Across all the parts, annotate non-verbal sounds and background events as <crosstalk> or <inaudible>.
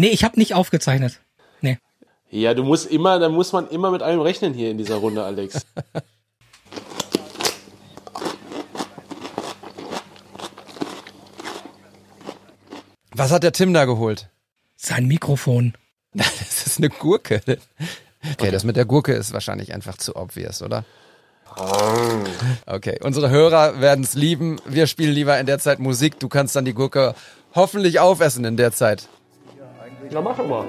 Nee, ich habe nicht aufgezeichnet. Nee. Ja, du musst immer, da muss man immer mit allem rechnen hier in dieser Runde, Alex. <laughs> Was hat der Tim da geholt? Sein Mikrofon. <laughs> Das ist eine Gurke. Okay, das mit der Gurke ist wahrscheinlich einfach zu obvious, oder? Okay, unsere Hörer werden es lieben. Wir spielen lieber in der Zeit Musik. Du kannst dann die Gurke hoffentlich aufessen in der Zeit. Na, mach mal.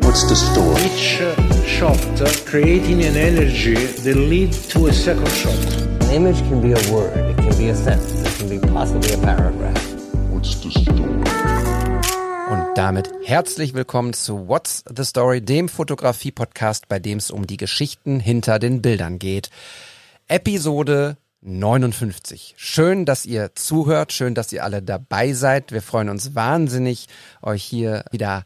What's the story? each uh, shot uh, creating an energy that lead to a second shot. An image can be a word, it can be a sentence, it can be possibly a paragraph. What's the story? Und damit herzlich willkommen zu What's the Story, dem Fotografie-Podcast, bei dem es um die Geschichten hinter den Bildern geht. Episode 59. Schön, dass ihr zuhört, schön, dass ihr alle dabei seid. Wir freuen uns wahnsinnig, euch hier wieder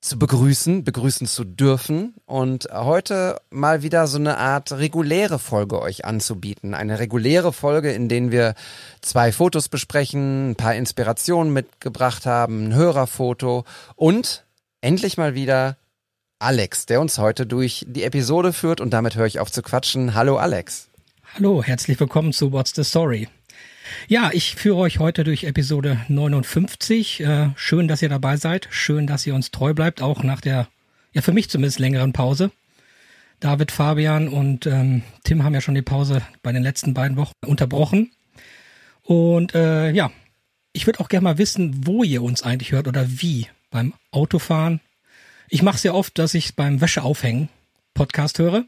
zu begrüßen, begrüßen zu dürfen und heute mal wieder so eine Art reguläre Folge euch anzubieten. Eine reguläre Folge, in denen wir zwei Fotos besprechen, ein paar Inspirationen mitgebracht haben, ein Hörerfoto und endlich mal wieder Alex, der uns heute durch die Episode führt und damit höre ich auf zu quatschen. Hallo Alex. Hallo, herzlich willkommen zu What's the Story. Ja, ich führe euch heute durch Episode 59. Äh, schön, dass ihr dabei seid. Schön, dass ihr uns treu bleibt, auch nach der, ja für mich zumindest längeren Pause. David, Fabian und ähm, Tim haben ja schon die Pause bei den letzten beiden Wochen unterbrochen. Und äh, ja, ich würde auch gerne mal wissen, wo ihr uns eigentlich hört oder wie. Beim Autofahren. Ich mache es ja oft, dass ich beim Wäscheaufhängen Podcast höre.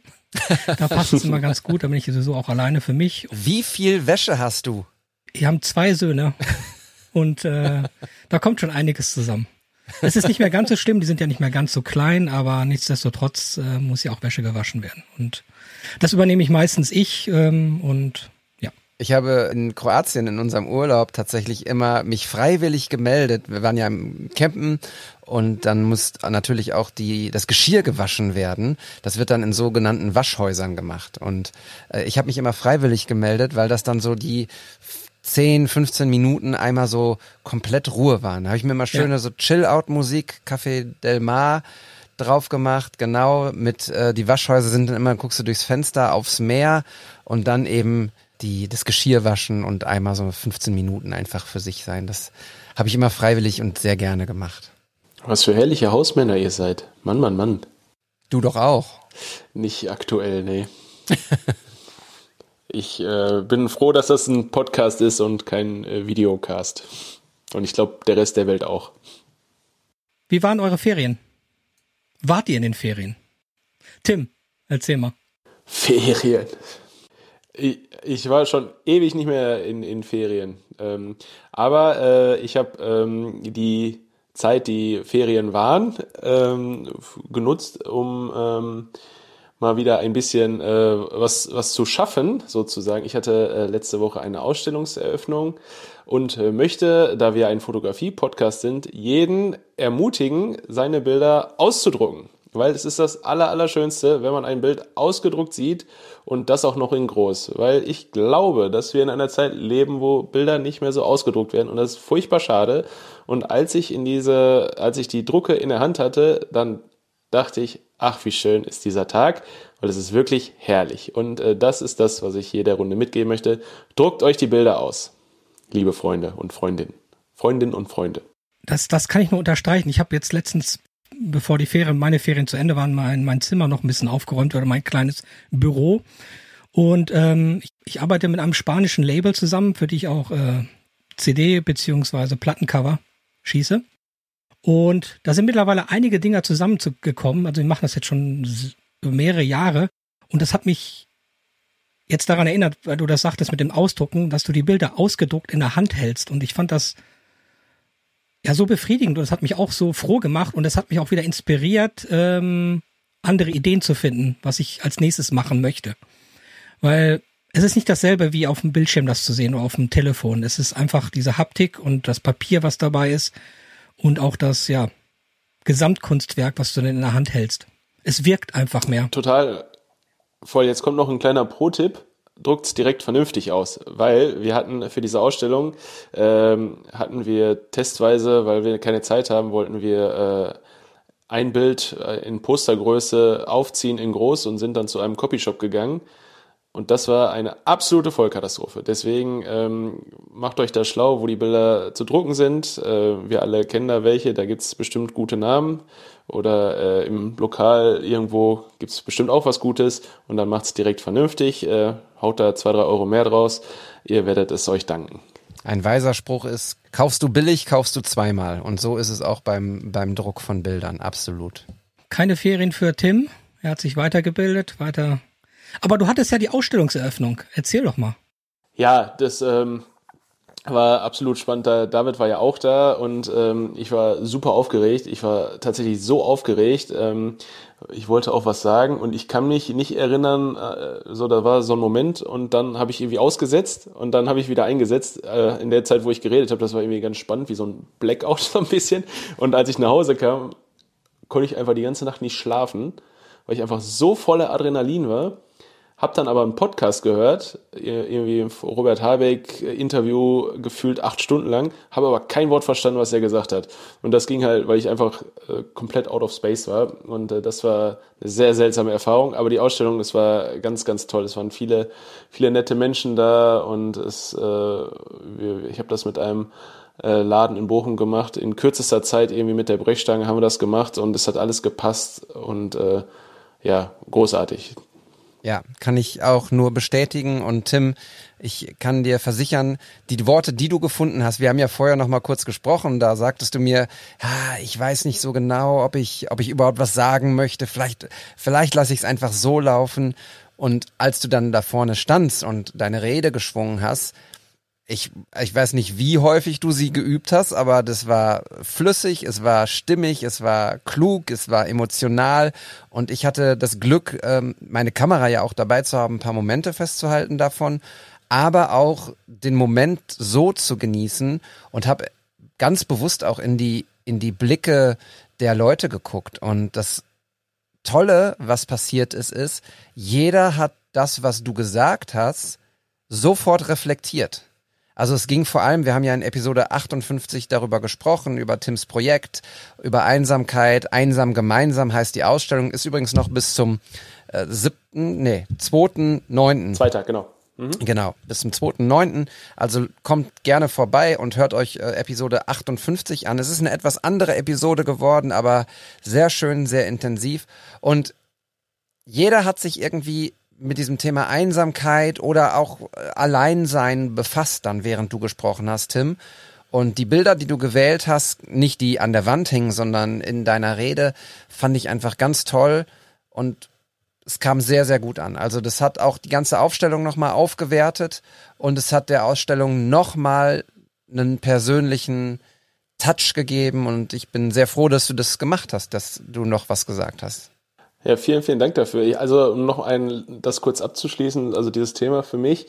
Da passt es immer <laughs> ganz gut, da bin ich sowieso auch alleine für mich. Wie viel Wäsche hast du? Wir haben zwei Söhne und äh, da kommt schon einiges zusammen. Es ist nicht mehr ganz so schlimm, die sind ja nicht mehr ganz so klein, aber nichtsdestotrotz äh, muss ja auch Wäsche gewaschen werden. Und das übernehme ich meistens ich ähm, und. Ich habe in Kroatien in unserem Urlaub tatsächlich immer mich freiwillig gemeldet. Wir waren ja im Campen und dann muss natürlich auch die das Geschirr gewaschen werden. Das wird dann in sogenannten Waschhäusern gemacht und äh, ich habe mich immer freiwillig gemeldet, weil das dann so die 10, 15 Minuten einmal so komplett Ruhe waren. Da habe ich mir immer schöne Ja. so Chill-Out-Musik, Café Del Mar drauf gemacht, genau, mit äh, die Waschhäuser sind dann immer, guckst du durchs Fenster aufs Meer und dann eben die das Geschirr waschen und einmal so 15 Minuten einfach für sich sein. Das habe ich immer freiwillig und sehr gerne gemacht. Was für herrliche Hausmänner ihr seid. Mann, Mann, Mann. Du doch auch. Nicht aktuell, nee. <laughs> Ich äh, bin froh, dass das ein Podcast ist und kein äh, Videocast. Und ich glaube, der Rest der Welt auch. Wie waren eure Ferien? Wart ihr in den Ferien? Tim, erzähl mal. Ferien. Ich, ich war schon ewig nicht mehr in, in Ferien. Ähm, aber äh, ich habe ähm, die Zeit, die Ferien waren, ähm, genutzt, um ähm, mal wieder ein bisschen äh, was, was zu schaffen, sozusagen. Ich hatte äh, letzte Woche eine Ausstellungseröffnung und äh, möchte, da wir ein Fotografie-Podcast sind, jeden ermutigen, seine Bilder auszudrucken. Weil es ist das Aller, Allerschönste, wenn man ein Bild ausgedruckt sieht und das auch noch in groß. Weil ich glaube, dass wir in einer Zeit leben, wo Bilder nicht mehr so ausgedruckt werden und das ist furchtbar schade. Und als ich in diese, als ich die Drucke in der Hand hatte, dann dachte ich, ach, wie schön ist dieser Tag, weil es ist wirklich herrlich. Und äh, das ist das, was ich hier der Runde mitgeben möchte. Druckt euch die Bilder aus, liebe Freunde und Freundinnen. Freundinnen und Freunde. Das, das kann ich nur unterstreichen. Ich habe jetzt letztens, bevor die Ferien, meine Ferien zu Ende waren, mein, mein Zimmer noch ein bisschen aufgeräumt oder mein kleines Büro. Und ähm, ich, ich arbeite mit einem spanischen Label zusammen, für die ich auch äh, CD beziehungsweise Plattencover schieße. Und da sind mittlerweile einige Dinger zusammengekommen. Also wir machen das jetzt schon mehrere Jahre. Und das hat mich jetzt daran erinnert, weil du das sagtest mit dem Ausdrucken, dass du die Bilder ausgedruckt in der Hand hältst. Und ich fand das ja so befriedigend und das hat mich auch so froh gemacht und das hat mich auch wieder inspiriert, ähm, andere Ideen zu finden, was ich als nächstes machen möchte. Weil es ist nicht dasselbe wie auf dem Bildschirm das zu sehen oder auf dem Telefon. Es ist einfach diese Haptik und das Papier, was dabei ist und auch das, ja, Gesamtkunstwerk, was du denn in der Hand hältst. Es wirkt einfach mehr. Total voll. Jetzt kommt noch ein kleiner Pro-Tipp. Druckt's direkt vernünftig aus, weil wir hatten für diese Ausstellung ähm, hatten wir testweise, weil wir keine Zeit haben, wollten wir äh, ein Bild äh, in Postergröße aufziehen in groß und sind dann zu einem Copyshop gegangen. Und das war eine absolute Vollkatastrophe. Deswegen ähm, macht euch da schlau, wo die Bilder zu drucken sind. Äh, wir alle kennen da welche, da gibt's bestimmt gute Namen. Oder äh, im Lokal irgendwo gibt's bestimmt auch was Gutes. Und dann macht's direkt vernünftig. Äh, haut da zwei, drei Euro mehr draus. Ihr werdet es euch danken. Ein weiser Spruch ist, kaufst du billig, kaufst du zweimal. Und so ist es auch beim, beim Druck von Bildern, absolut. Keine Ferien für Tim. Er hat sich weitergebildet, weiter. Aber du hattest ja die Ausstellungseröffnung. Erzähl doch mal. Ja, das ähm, war absolut spannend. Da, David war ja auch da und ähm, ich war super aufgeregt. Ich war tatsächlich so aufgeregt. Ähm, ich wollte auch was sagen und ich kann mich nicht erinnern, äh, so da war so ein Moment und dann habe ich irgendwie ausgesetzt und dann habe ich wieder eingesetzt äh, in der Zeit, wo ich geredet habe. Das war irgendwie ganz spannend, wie so ein Blackout <laughs> so ein bisschen. Und als ich nach Hause kam, konnte ich einfach die ganze Nacht nicht schlafen, weil ich einfach so voller Adrenalin war. Hab dann aber einen Podcast gehört, irgendwie Robert Habeck Interview gefühlt acht Stunden lang, habe aber kein Wort verstanden, was er gesagt hat. Und das ging halt, weil ich einfach äh, komplett out of space war. Und äh, das war eine sehr seltsame Erfahrung. Aber die Ausstellung, das war ganz, ganz toll. Es waren viele, viele nette Menschen da und es, äh, ich habe das mit einem äh, Laden in Bochum gemacht. In kürzester Zeit irgendwie mit der Brechstange haben wir das gemacht und es hat alles gepasst und äh, ja, großartig. Ja, kann ich auch nur bestätigen. Und Tim, ich kann dir versichern, die Worte, die du gefunden hast, wir haben ja vorher noch mal kurz gesprochen, da sagtest du mir, ja, ich weiß nicht so genau, ob ich, ob ich überhaupt was sagen möchte. Vielleicht, vielleicht lasse ich es einfach so laufen. Und als du dann da vorne standst und deine Rede geschwungen hast, ich, ich weiß nicht, wie häufig du sie geübt hast, aber das war flüssig, es war stimmig, es war klug, es war emotional und ich hatte das Glück, ähm, meine Kamera ja auch dabei zu haben, ein paar Momente festzuhalten davon, aber auch den Moment so zu genießen und habe ganz bewusst auch in die in die Blicke der Leute geguckt und das Tolle, was passiert ist, ist, jeder hat das, was du gesagt hast, sofort reflektiert. Also es ging vor allem, wir haben ja in Episode 58 darüber gesprochen, über Tims Projekt, über Einsamkeit. Einsam gemeinsam heißt die Ausstellung, ist übrigens noch bis zum äh, siebten, nee, zweiten, neunten. Zweiter, genau. Mhm. Genau, bis zum 2.9. Also kommt gerne vorbei und hört euch äh, Episode 58 an. Es ist eine etwas andere Episode geworden, aber sehr schön, sehr intensiv. Und jeder hat sich irgendwie mit diesem Thema Einsamkeit oder auch äh, Alleinsein befasst dann, während du gesprochen hast, Tim. Und die Bilder, die du gewählt hast, nicht die an der Wand hingen, sondern in deiner Rede, fand ich einfach ganz toll und es kam sehr, sehr gut an. Also das hat auch die ganze Aufstellung nochmal aufgewertet und es hat der Ausstellung nochmal einen persönlichen Touch gegeben und ich bin sehr froh, dass du das gemacht hast, dass du noch was gesagt hast. Ja, vielen, vielen Dank dafür. Also, um noch ein, das kurz abzuschließen, also dieses Thema für mich,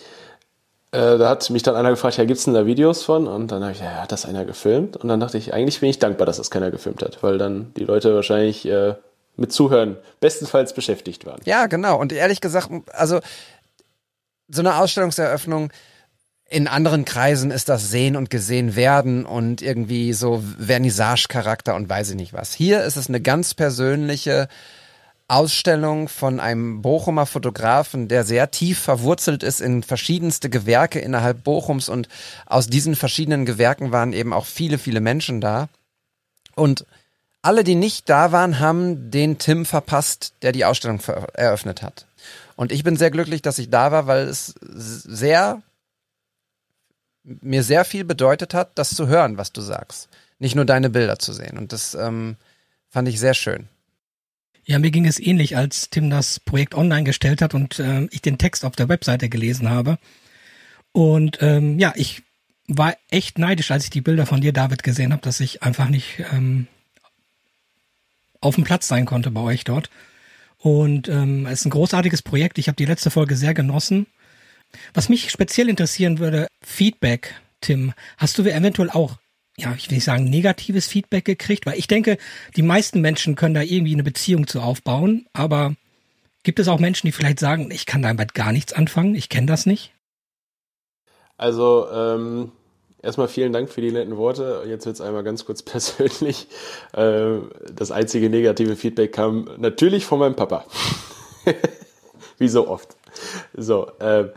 äh, da hat mich dann einer gefragt, ja, gibt's denn da Videos von? Und dann habe ich, ja, hat das einer gefilmt? Und dann dachte ich, eigentlich bin ich dankbar, dass das keiner gefilmt hat, weil dann die Leute wahrscheinlich äh, mit Zuhören bestenfalls beschäftigt waren. Ja, genau. Und ehrlich gesagt, also so eine Ausstellungseröffnung, in anderen Kreisen ist das Sehen und Gesehen werden und irgendwie so Vernissage-Charakter und weiß ich nicht was. Hier ist es eine ganz persönliche Ausstellung von einem Bochumer Fotografen, der sehr tief verwurzelt ist in verschiedenste Gewerke innerhalb Bochums und aus diesen verschiedenen Gewerken waren eben auch viele, viele Menschen da. Und alle, die nicht da waren, haben den Tim verpasst, der die Ausstellung eröffnet hat. Und ich bin sehr glücklich, dass ich da war, weil es sehr, mir sehr viel bedeutet hat, das zu hören, was du sagst. Nicht nur deine Bilder zu sehen. Und das ähm, fand ich sehr schön. Ja, mir ging es ähnlich, als Tim das Projekt online gestellt hat und äh, ich den Text auf der Webseite gelesen habe. Und ähm, ja, ich war echt neidisch, als ich die Bilder von dir, David, gesehen habe, dass ich einfach nicht ähm, auf dem Platz sein konnte bei euch dort. Und ähm, es ist ein großartiges Projekt. Ich habe die letzte Folge sehr genossen. Was mich speziell interessieren würde, Feedback, Tim. Hast du eventuell auch ja, ich will nicht sagen negatives Feedback gekriegt, weil ich denke, die meisten Menschen können da irgendwie eine Beziehung zu aufbauen, aber Gibt es auch Menschen, die vielleicht sagen, ich kann damit gar nichts anfangen, ich kenne das nicht? Also, ähm, erstmal vielen Dank für die netten Worte. Jetzt wird es einmal ganz kurz <laughs> persönlich. Äh, das einzige negative Feedback kam natürlich von meinem Papa. <laughs> Wie so oft. So, äh,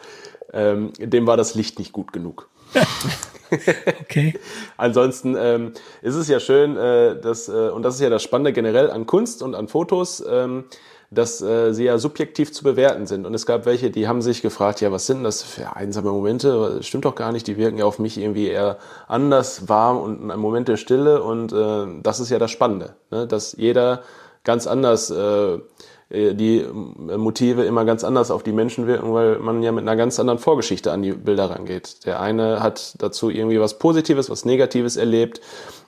ähm, dem war das Licht nicht gut genug. <laughs> <laughs> okay. Ansonsten ähm, ist es ja schön, äh, dass, äh, und das ist ja das Spannende generell an Kunst und an Fotos, ähm, dass äh, sie ja subjektiv zu bewerten sind. Und es gab welche, die haben sich gefragt, ja, was sind das für einsame Momente? Das stimmt doch gar nicht, die wirken ja auf mich irgendwie eher anders, warm und ein Moment der Stille. Und äh, das ist ja das Spannende, ne? dass jeder ganz anders äh, die äh, Motive immer ganz anders auf die Menschen wirken, weil man ja mit einer ganz anderen Vorgeschichte an die Bilder rangeht. Der eine hat dazu irgendwie was Positives, was Negatives erlebt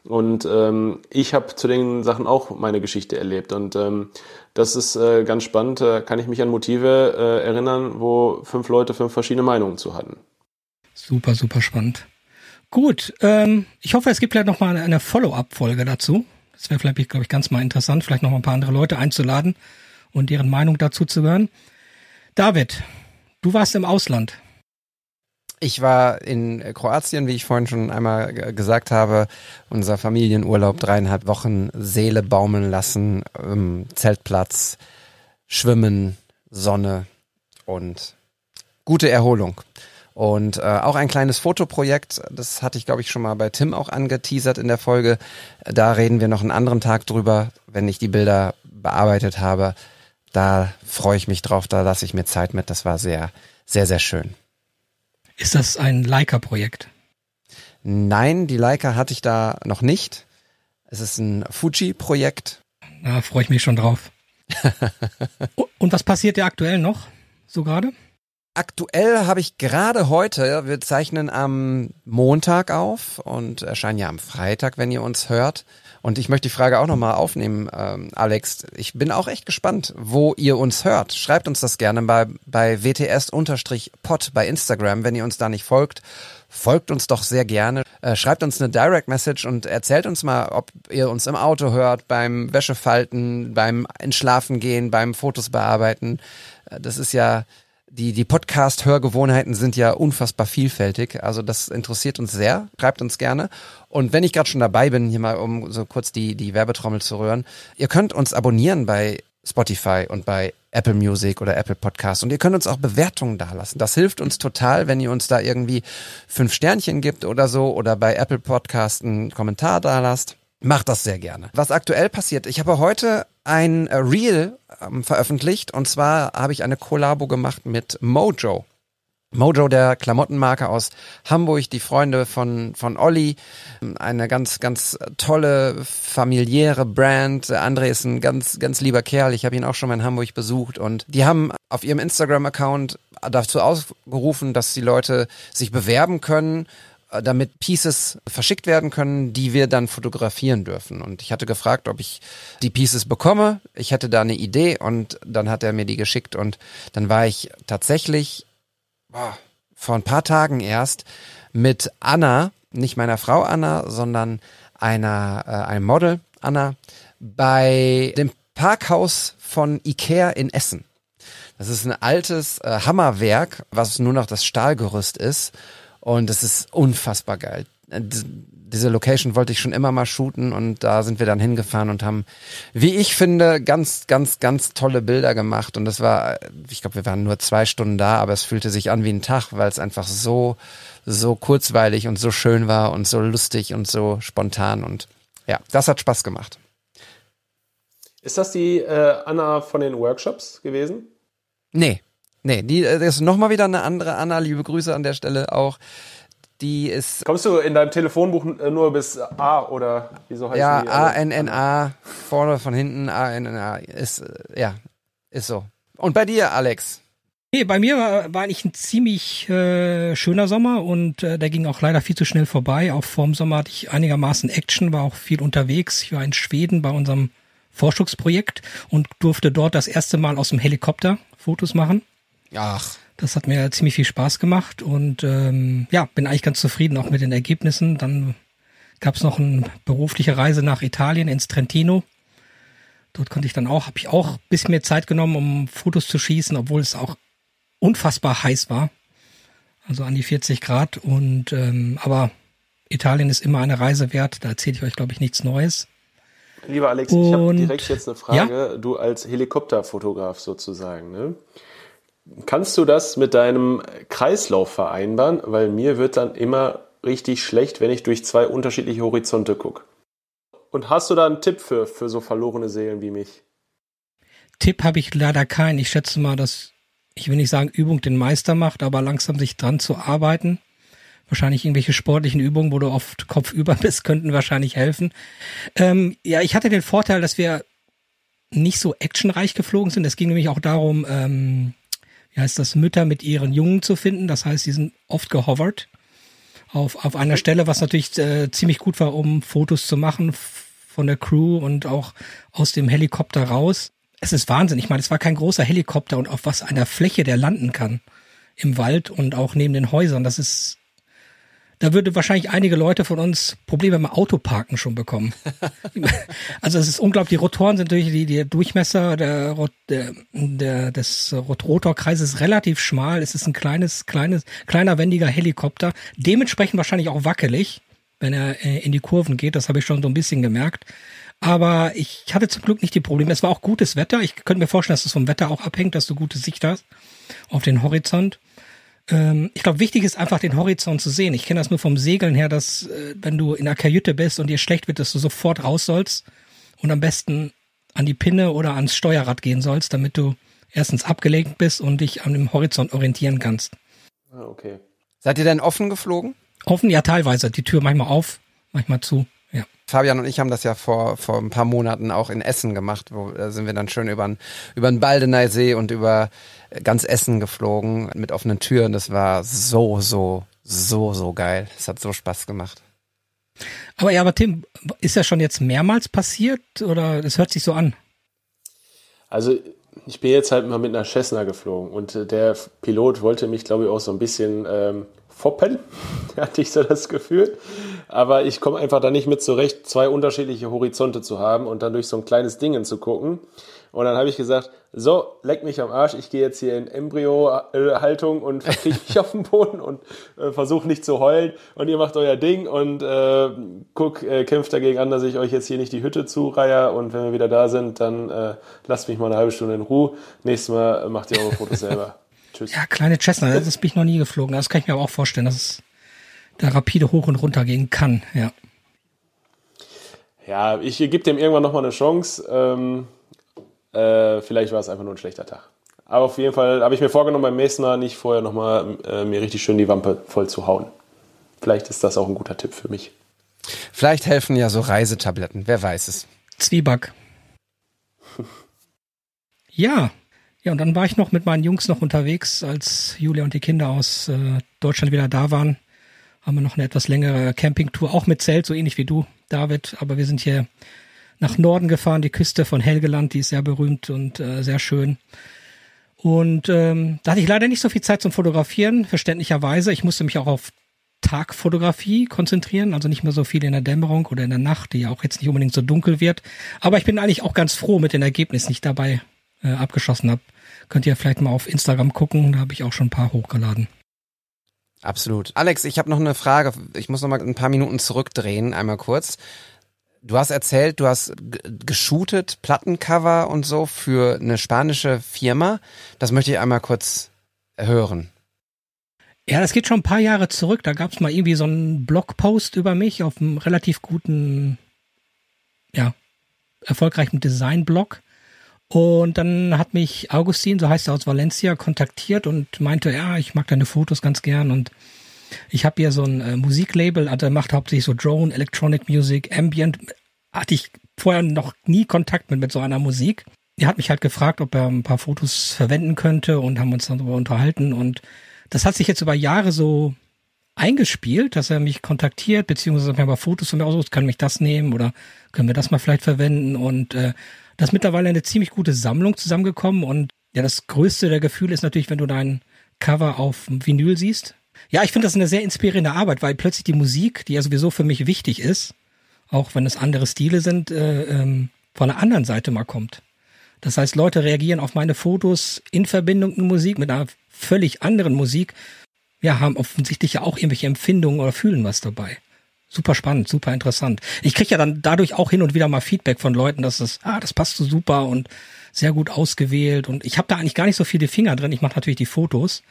und ähm, ich habe zu den Sachen auch meine Geschichte erlebt und ähm, das ist äh, ganz spannend. Da kann ich mich an Motive äh, erinnern, wo fünf Leute fünf verschiedene Meinungen zu hatten. Super, super spannend. Gut, ähm, ich hoffe, es gibt vielleicht noch mal eine Follow-up-Folge dazu. Das wäre vielleicht, glaube ich, ganz mal interessant, vielleicht noch mal ein paar andere Leute einzuladen und deren Meinung dazu zu hören. David, du warst im Ausland. Ich war in Kroatien, wie ich vorhin schon einmal gesagt habe, unser Familienurlaub, dreieinhalb Wochen, Seele baumeln lassen, ähm, Zeltplatz, Schwimmen, Sonne und gute Erholung. Und äh, auch ein kleines Fotoprojekt, das hatte ich, glaube ich, schon mal bei Tim auch angeteasert in der Folge. Da reden wir noch einen anderen Tag drüber, wenn ich die Bilder bearbeitet habe. Da freue ich mich drauf, da lasse ich mir Zeit mit. Das war sehr, sehr, sehr schön. Ist das ein Leica-Projekt? Nein, die Leica hatte ich da noch nicht. Es ist ein Fuji-Projekt. Da freue ich mich schon drauf. <laughs> Und was passiert ja aktuell noch, so gerade? Aktuell habe ich gerade heute, wir zeichnen am Montag auf und erscheinen ja am Freitag, wenn ihr uns hört. Und ich möchte die Frage auch nochmal aufnehmen, ähm, Alex. Ich bin auch echt gespannt, wo ihr uns hört. Schreibt uns das gerne bei, bei WTS-Pod bei Instagram, wenn ihr uns da nicht folgt. Folgt uns doch sehr gerne. Äh, schreibt uns eine Direct Message und erzählt uns mal, ob ihr uns im Auto hört, beim Wäschefalten, beim Entschlafen gehen, beim Fotos bearbeiten. Äh, das ist ja die, die Podcast-Hörgewohnheiten sind ja unfassbar vielfältig. Also das interessiert uns sehr. Schreibt uns gerne. Und wenn ich gerade schon dabei bin, hier mal um so kurz die, die Werbetrommel zu rühren, ihr könnt uns abonnieren bei Spotify und bei Apple Music oder Apple Podcasts und ihr könnt uns auch Bewertungen dalassen. Das hilft uns total, wenn ihr uns da irgendwie fünf Sternchen gibt oder so oder bei Apple Podcasts einen Kommentar dalasst. Macht das sehr gerne. Was aktuell passiert, ich habe heute ein äh, Reel ähm, veröffentlicht und zwar habe ich eine Kollabo gemacht mit Mojo. Mojo, der Klamottenmarke aus Hamburg, die Freunde von, von Olli, eine ganz, ganz tolle familiäre Brand. André ist ein ganz, ganz lieber Kerl. Ich habe ihn auch schon mal in Hamburg besucht und die haben auf ihrem Instagram-Account dazu ausgerufen, dass die Leute sich bewerben können damit Pieces verschickt werden können, die wir dann fotografieren dürfen. Und ich hatte gefragt, ob ich die Pieces bekomme. Ich hätte da eine Idee und dann hat er mir die geschickt und dann war ich tatsächlich boah, vor ein paar Tagen erst mit Anna, nicht meiner Frau Anna, sondern einer, äh, einem Model Anna, bei dem Parkhaus von Ikea in Essen. Das ist ein altes äh, Hammerwerk, was nur noch das Stahlgerüst ist. Und es ist unfassbar geil. Diese Location wollte ich schon immer mal shooten und da sind wir dann hingefahren und haben, wie ich finde, ganz, ganz, ganz tolle Bilder gemacht. Und das war, ich glaube, wir waren nur zwei Stunden da, aber es fühlte sich an wie ein Tag, weil es einfach so, so kurzweilig und so schön war und so lustig und so spontan. Und ja, das hat Spaß gemacht. Ist das die äh, Anna von den Workshops gewesen? Nee, Nee, die das ist nochmal wieder eine andere Anna. Liebe Grüße an der Stelle auch. Die ist. Kommst du in deinem Telefonbuch nur bis A oder wieso heißt ja, die? Ja, A-N-N-A, vorne von hinten A-N-N-A. Ist, ja, ist so. Und bei dir, Alex? Nee, bei mir war, war eigentlich ein ziemlich äh, schöner Sommer und äh, der ging auch leider viel zu schnell vorbei. Auch vorm Sommer hatte ich einigermaßen Action, war auch viel unterwegs. Ich war in Schweden bei unserem Forschungsprojekt und durfte dort das erste Mal aus dem Helikopter Fotos machen. Ach. Das hat mir ziemlich viel Spaß gemacht und ähm, ja, bin eigentlich ganz zufrieden auch mit den Ergebnissen. Dann gab es noch eine berufliche Reise nach Italien ins Trentino. Dort konnte ich dann auch, habe ich auch ein bisschen mehr Zeit genommen, um Fotos zu schießen, obwohl es auch unfassbar heiß war. Also an die 40 Grad. Und ähm, aber Italien ist immer eine Reise wert. Da erzähle ich euch, glaube ich, nichts Neues. Lieber Alex, ich habe Und- direkt jetzt eine Frage. Du als Helikopterfotograf sozusagen, ne? Kannst du das mit deinem Kreislauf vereinbaren? Weil mir wird dann immer richtig schlecht, wenn ich durch zwei unterschiedliche Horizonte gucke. Und hast du da einen Tipp für, für so verlorene Seelen wie mich? Tipp habe ich leider keinen. Ich schätze mal, dass, ich will nicht sagen, Übung den Meister macht, aber langsam sich dran zu arbeiten. Wahrscheinlich irgendwelche sportlichen Übungen, wo du oft kopfüber <laughs> bist, könnten wahrscheinlich helfen. Ähm, ja, ich hatte den Vorteil, dass wir nicht so actionreich geflogen sind. Es ging nämlich auch darum, ähm, wie heißt das, Mütter mit ihren Jungen zu finden. Das heißt, die sind oft gehovert auf, auf einer Stelle, was natürlich äh, ziemlich gut war, um Fotos zu machen von der Crew und auch aus dem Helikopter raus. Es ist Wahnsinn. Ich meine, es war kein großer Helikopter und auf was einer Fläche der landen kann. Im Wald und auch neben den Häusern. Das ist, da würde wahrscheinlich einige Leute von uns Probleme beim Autoparken schon bekommen. <laughs> also es ist unglaublich. Die Rotoren sind durch die, der Durchmesser der, der, der, des Rot- Rotorkreises relativ schmal. Es ist ein kleines, kleines, kleiner wendiger Helikopter. Dementsprechend wahrscheinlich auch wackelig, wenn er äh, in die Kurven geht. Das habe ich schon so ein bisschen gemerkt. Aber ich hatte zum Glück nicht die Probleme. Es war auch gutes Wetter. Ich könnte mir vorstellen, dass es vom Wetter auch abhängt, dass du gute Sicht hast auf den Horizont. Ähm, ich glaube, wichtig ist einfach den Horizont zu sehen. Ich kenne das nur vom Segeln her, dass äh, wenn du in der Kajüte bist und dir schlecht wird, dass du sofort raus sollst und am besten an die Pinne oder ans Steuerrad gehen sollst, damit du erstens abgelenkt bist und dich an dem Horizont orientieren kannst. Ah, okay. Seid ihr denn offen geflogen? Offen, ja teilweise. Die Tür manchmal auf, manchmal zu. Ja. Fabian und ich haben das ja vor, vor ein paar Monaten auch in Essen gemacht, wo da sind wir dann schön über den, über den Baldener See und über ganz Essen geflogen mit offenen Türen. Das war so, so, so, so geil. Es hat so Spaß gemacht. Aber ja, aber Tim, ist ja schon jetzt mehrmals passiert oder es hört sich so an? Also ich bin jetzt halt mal mit einer Cessna geflogen und äh, der Pilot wollte mich, glaube ich, auch so ein bisschen ähm, foppen, <laughs> hatte ich so das Gefühl. Aber ich komme einfach da nicht mit zurecht, zwei unterschiedliche Horizonte zu haben und dann durch so ein kleines Dingen zu gucken. Und dann habe ich gesagt, so, leck mich am Arsch, ich gehe jetzt hier in Embryo-Haltung und verkriege mich <laughs> auf den Boden und äh, versuche nicht zu heulen. Und ihr macht euer Ding und äh, guck, äh, kämpft dagegen an, dass ich euch jetzt hier nicht die Hütte zureihe. Und wenn wir wieder da sind, dann äh, lasst mich mal eine halbe Stunde in Ruhe. Nächstes Mal äh, macht ihr eure Fotos selber. <laughs> Tschüss. Ja, kleine Cessna, das bin ich noch nie geflogen. Das kann ich mir aber auch vorstellen, dass es da rapide hoch und runter gehen kann. Ja. Ja, ich gebe dem irgendwann nochmal eine Chance. Ähm, äh, vielleicht war es einfach nur ein schlechter Tag. Aber auf jeden Fall habe ich mir vorgenommen, beim nächsten Mal nicht vorher nochmal äh, mir richtig schön die Wampe voll zu hauen. Vielleicht ist das auch ein guter Tipp für mich. Vielleicht helfen ja so Reisetabletten, wer weiß es. Zwieback. <laughs> Ja. Ja, und dann war ich noch mit meinen Jungs noch unterwegs, als Julia und die Kinder aus äh, Deutschland wieder da waren. Haben wir noch eine etwas längere Campingtour, auch mit Zelt, so ähnlich wie du, David. Aber wir sind hier nach Norden gefahren, die Küste von Helgeland, die ist sehr berühmt und äh, sehr schön. Und ähm, da hatte ich leider nicht so viel Zeit zum Fotografieren, verständlicherweise. Ich musste mich auch auf Tagfotografie konzentrieren, also nicht mehr so viel in der Dämmerung oder in der Nacht, die ja auch jetzt nicht unbedingt so dunkel wird. Aber ich bin eigentlich auch ganz froh mit den Ergebnissen, die ich dabei äh, abgeschossen habe. Könnt ihr vielleicht mal auf Instagram gucken, da habe ich auch schon ein paar hochgeladen. Absolut. Alex, ich habe noch eine Frage. Ich muss noch mal ein paar Minuten zurückdrehen, einmal kurz. Du hast erzählt, du hast geshootet, Plattencover und so für eine spanische Firma. Das möchte ich einmal kurz hören. Ja, das geht schon ein paar Jahre zurück. Da gab es mal irgendwie so einen Blogpost über mich auf einem relativ guten, ja, erfolgreichen Design-Blog. Und dann hat mich Augustin, so heißt er aus Valencia, kontaktiert und meinte, ja, ich mag deine Fotos ganz gern und ich habe hier so ein äh, Musiklabel, also er macht hauptsächlich so Drone, Electronic Music, Ambient. Hatte ich vorher noch nie Kontakt mit, mit so einer Musik. Er hat mich halt gefragt, ob er ein paar Fotos verwenden könnte und haben uns dann darüber unterhalten und das hat sich jetzt über Jahre so eingespielt, dass er mich kontaktiert, beziehungsweise mir mal Fotos von mir aussucht, kann mich das nehmen oder können wir das mal vielleicht verwenden und äh, das ist mittlerweile eine ziemlich gute Sammlung zusammengekommen und ja, das größte der Gefühle ist natürlich, wenn du dein Cover auf Vinyl siehst. Ja, ich finde das eine sehr inspirierende Arbeit, weil plötzlich die Musik, die ja sowieso für mich wichtig ist, auch wenn es andere Stile sind, äh, ähm, von der anderen Seite mal kommt. Das heißt, Leute reagieren auf meine Fotos in Verbindung mit Musik, mit einer völlig anderen Musik. Ja, haben offensichtlich ja auch irgendwelche Empfindungen oder fühlen was dabei. Super spannend, super interessant. Ich kriege ja dann dadurch auch hin und wieder mal Feedback von Leuten, dass das, ah, das passt so super und sehr gut ausgewählt. Und ich habe da eigentlich gar nicht so viele Finger drin. Ich mache natürlich die Fotos,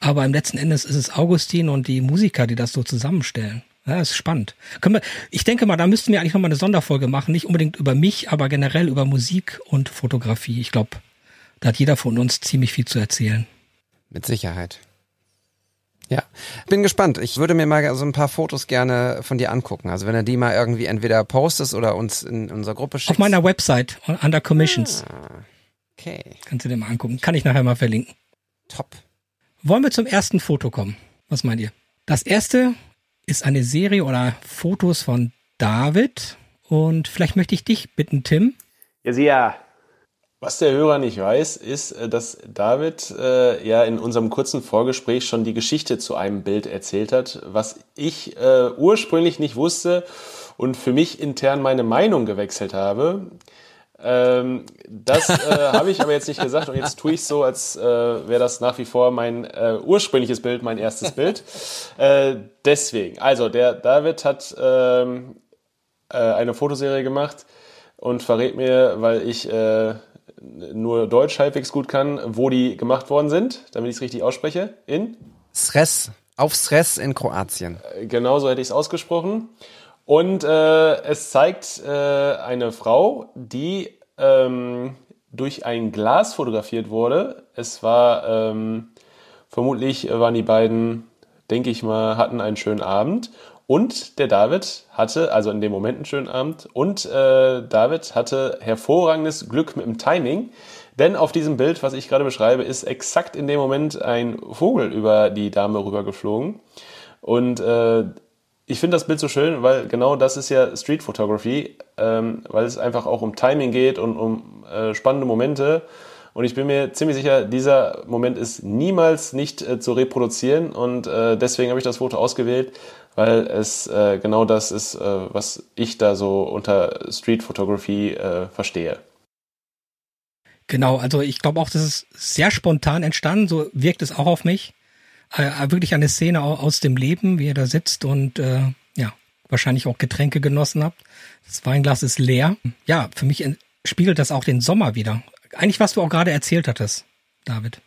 aber im letzten Endes ist es Augustin und die Musiker, die das so zusammenstellen. Ja, ist spannend. Können wir, ich denke mal, da müssten wir eigentlich nochmal eine Sonderfolge machen, nicht unbedingt über mich, aber generell über Musik und Fotografie. Ich glaube, da hat jeder von uns ziemlich viel zu erzählen. Mit Sicherheit. Ja, bin gespannt. Ich würde mir mal so ein paar Fotos gerne von dir angucken. Also wenn er die mal irgendwie entweder postest oder uns in unserer Gruppe schickt. Auf meiner Website, under Commissions. Ah, okay. Kannst du dir mal angucken. Kann ich nachher mal verlinken. Top. Wollen wir zum ersten Foto kommen? Was meint ihr? Das erste ist eine Serie oder Fotos von David. Und vielleicht möchte ich dich bitten, Tim. Ja, ja. Was der Hörer nicht weiß, ist, äh, dass David äh, ja in unserem kurzen Vorgespräch schon die Geschichte zu einem Bild erzählt hat, was ich äh, ursprünglich nicht wusste und für mich intern meine Meinung gewechselt habe. Ähm, das äh, <laughs> habe ich aber jetzt nicht gesagt und jetzt tue ich so, als äh, wäre das nach wie vor mein äh, ursprüngliches Bild, mein erstes Bild. Äh, deswegen, also der David hat ähm, äh, eine Fotoserie gemacht und verrät mir, weil ich äh, nur Deutsch halbwegs gut kann, wo die gemacht worden sind, damit ich es richtig ausspreche. In? Sres, auf Sres in Kroatien. Genau so hätte ich es ausgesprochen. Und äh, es zeigt äh, eine Frau, die ähm, durch ein Glas fotografiert wurde. Es war ähm, vermutlich waren die beiden, denke ich mal, hatten einen schönen Abend. Und der David hatte, also in dem Moment einen schönen Abend, und äh, David hatte hervorragendes Glück mit dem Timing. Denn auf diesem Bild, was ich gerade beschreibe, ist exakt in dem Moment ein Vogel über die Dame rübergeflogen. Und äh, ich finde das Bild so schön, weil genau das ist ja Street Photography, ähm, weil es einfach auch um Timing geht und um äh, spannende Momente. Und ich bin mir ziemlich sicher, dieser Moment ist niemals nicht äh, zu reproduzieren. Und äh, deswegen habe ich das Foto ausgewählt, weil es äh, genau das ist, äh, was ich da so unter Street Photography äh, verstehe. Genau, also ich glaube auch, das ist sehr spontan entstanden, so wirkt es auch auf mich äh, wirklich eine Szene aus dem Leben, wie er da sitzt und äh, ja, wahrscheinlich auch Getränke genossen habt. Das Weinglas ist leer. Ja, für mich spiegelt das auch den Sommer wieder. Eigentlich, was du auch gerade erzählt hattest, David.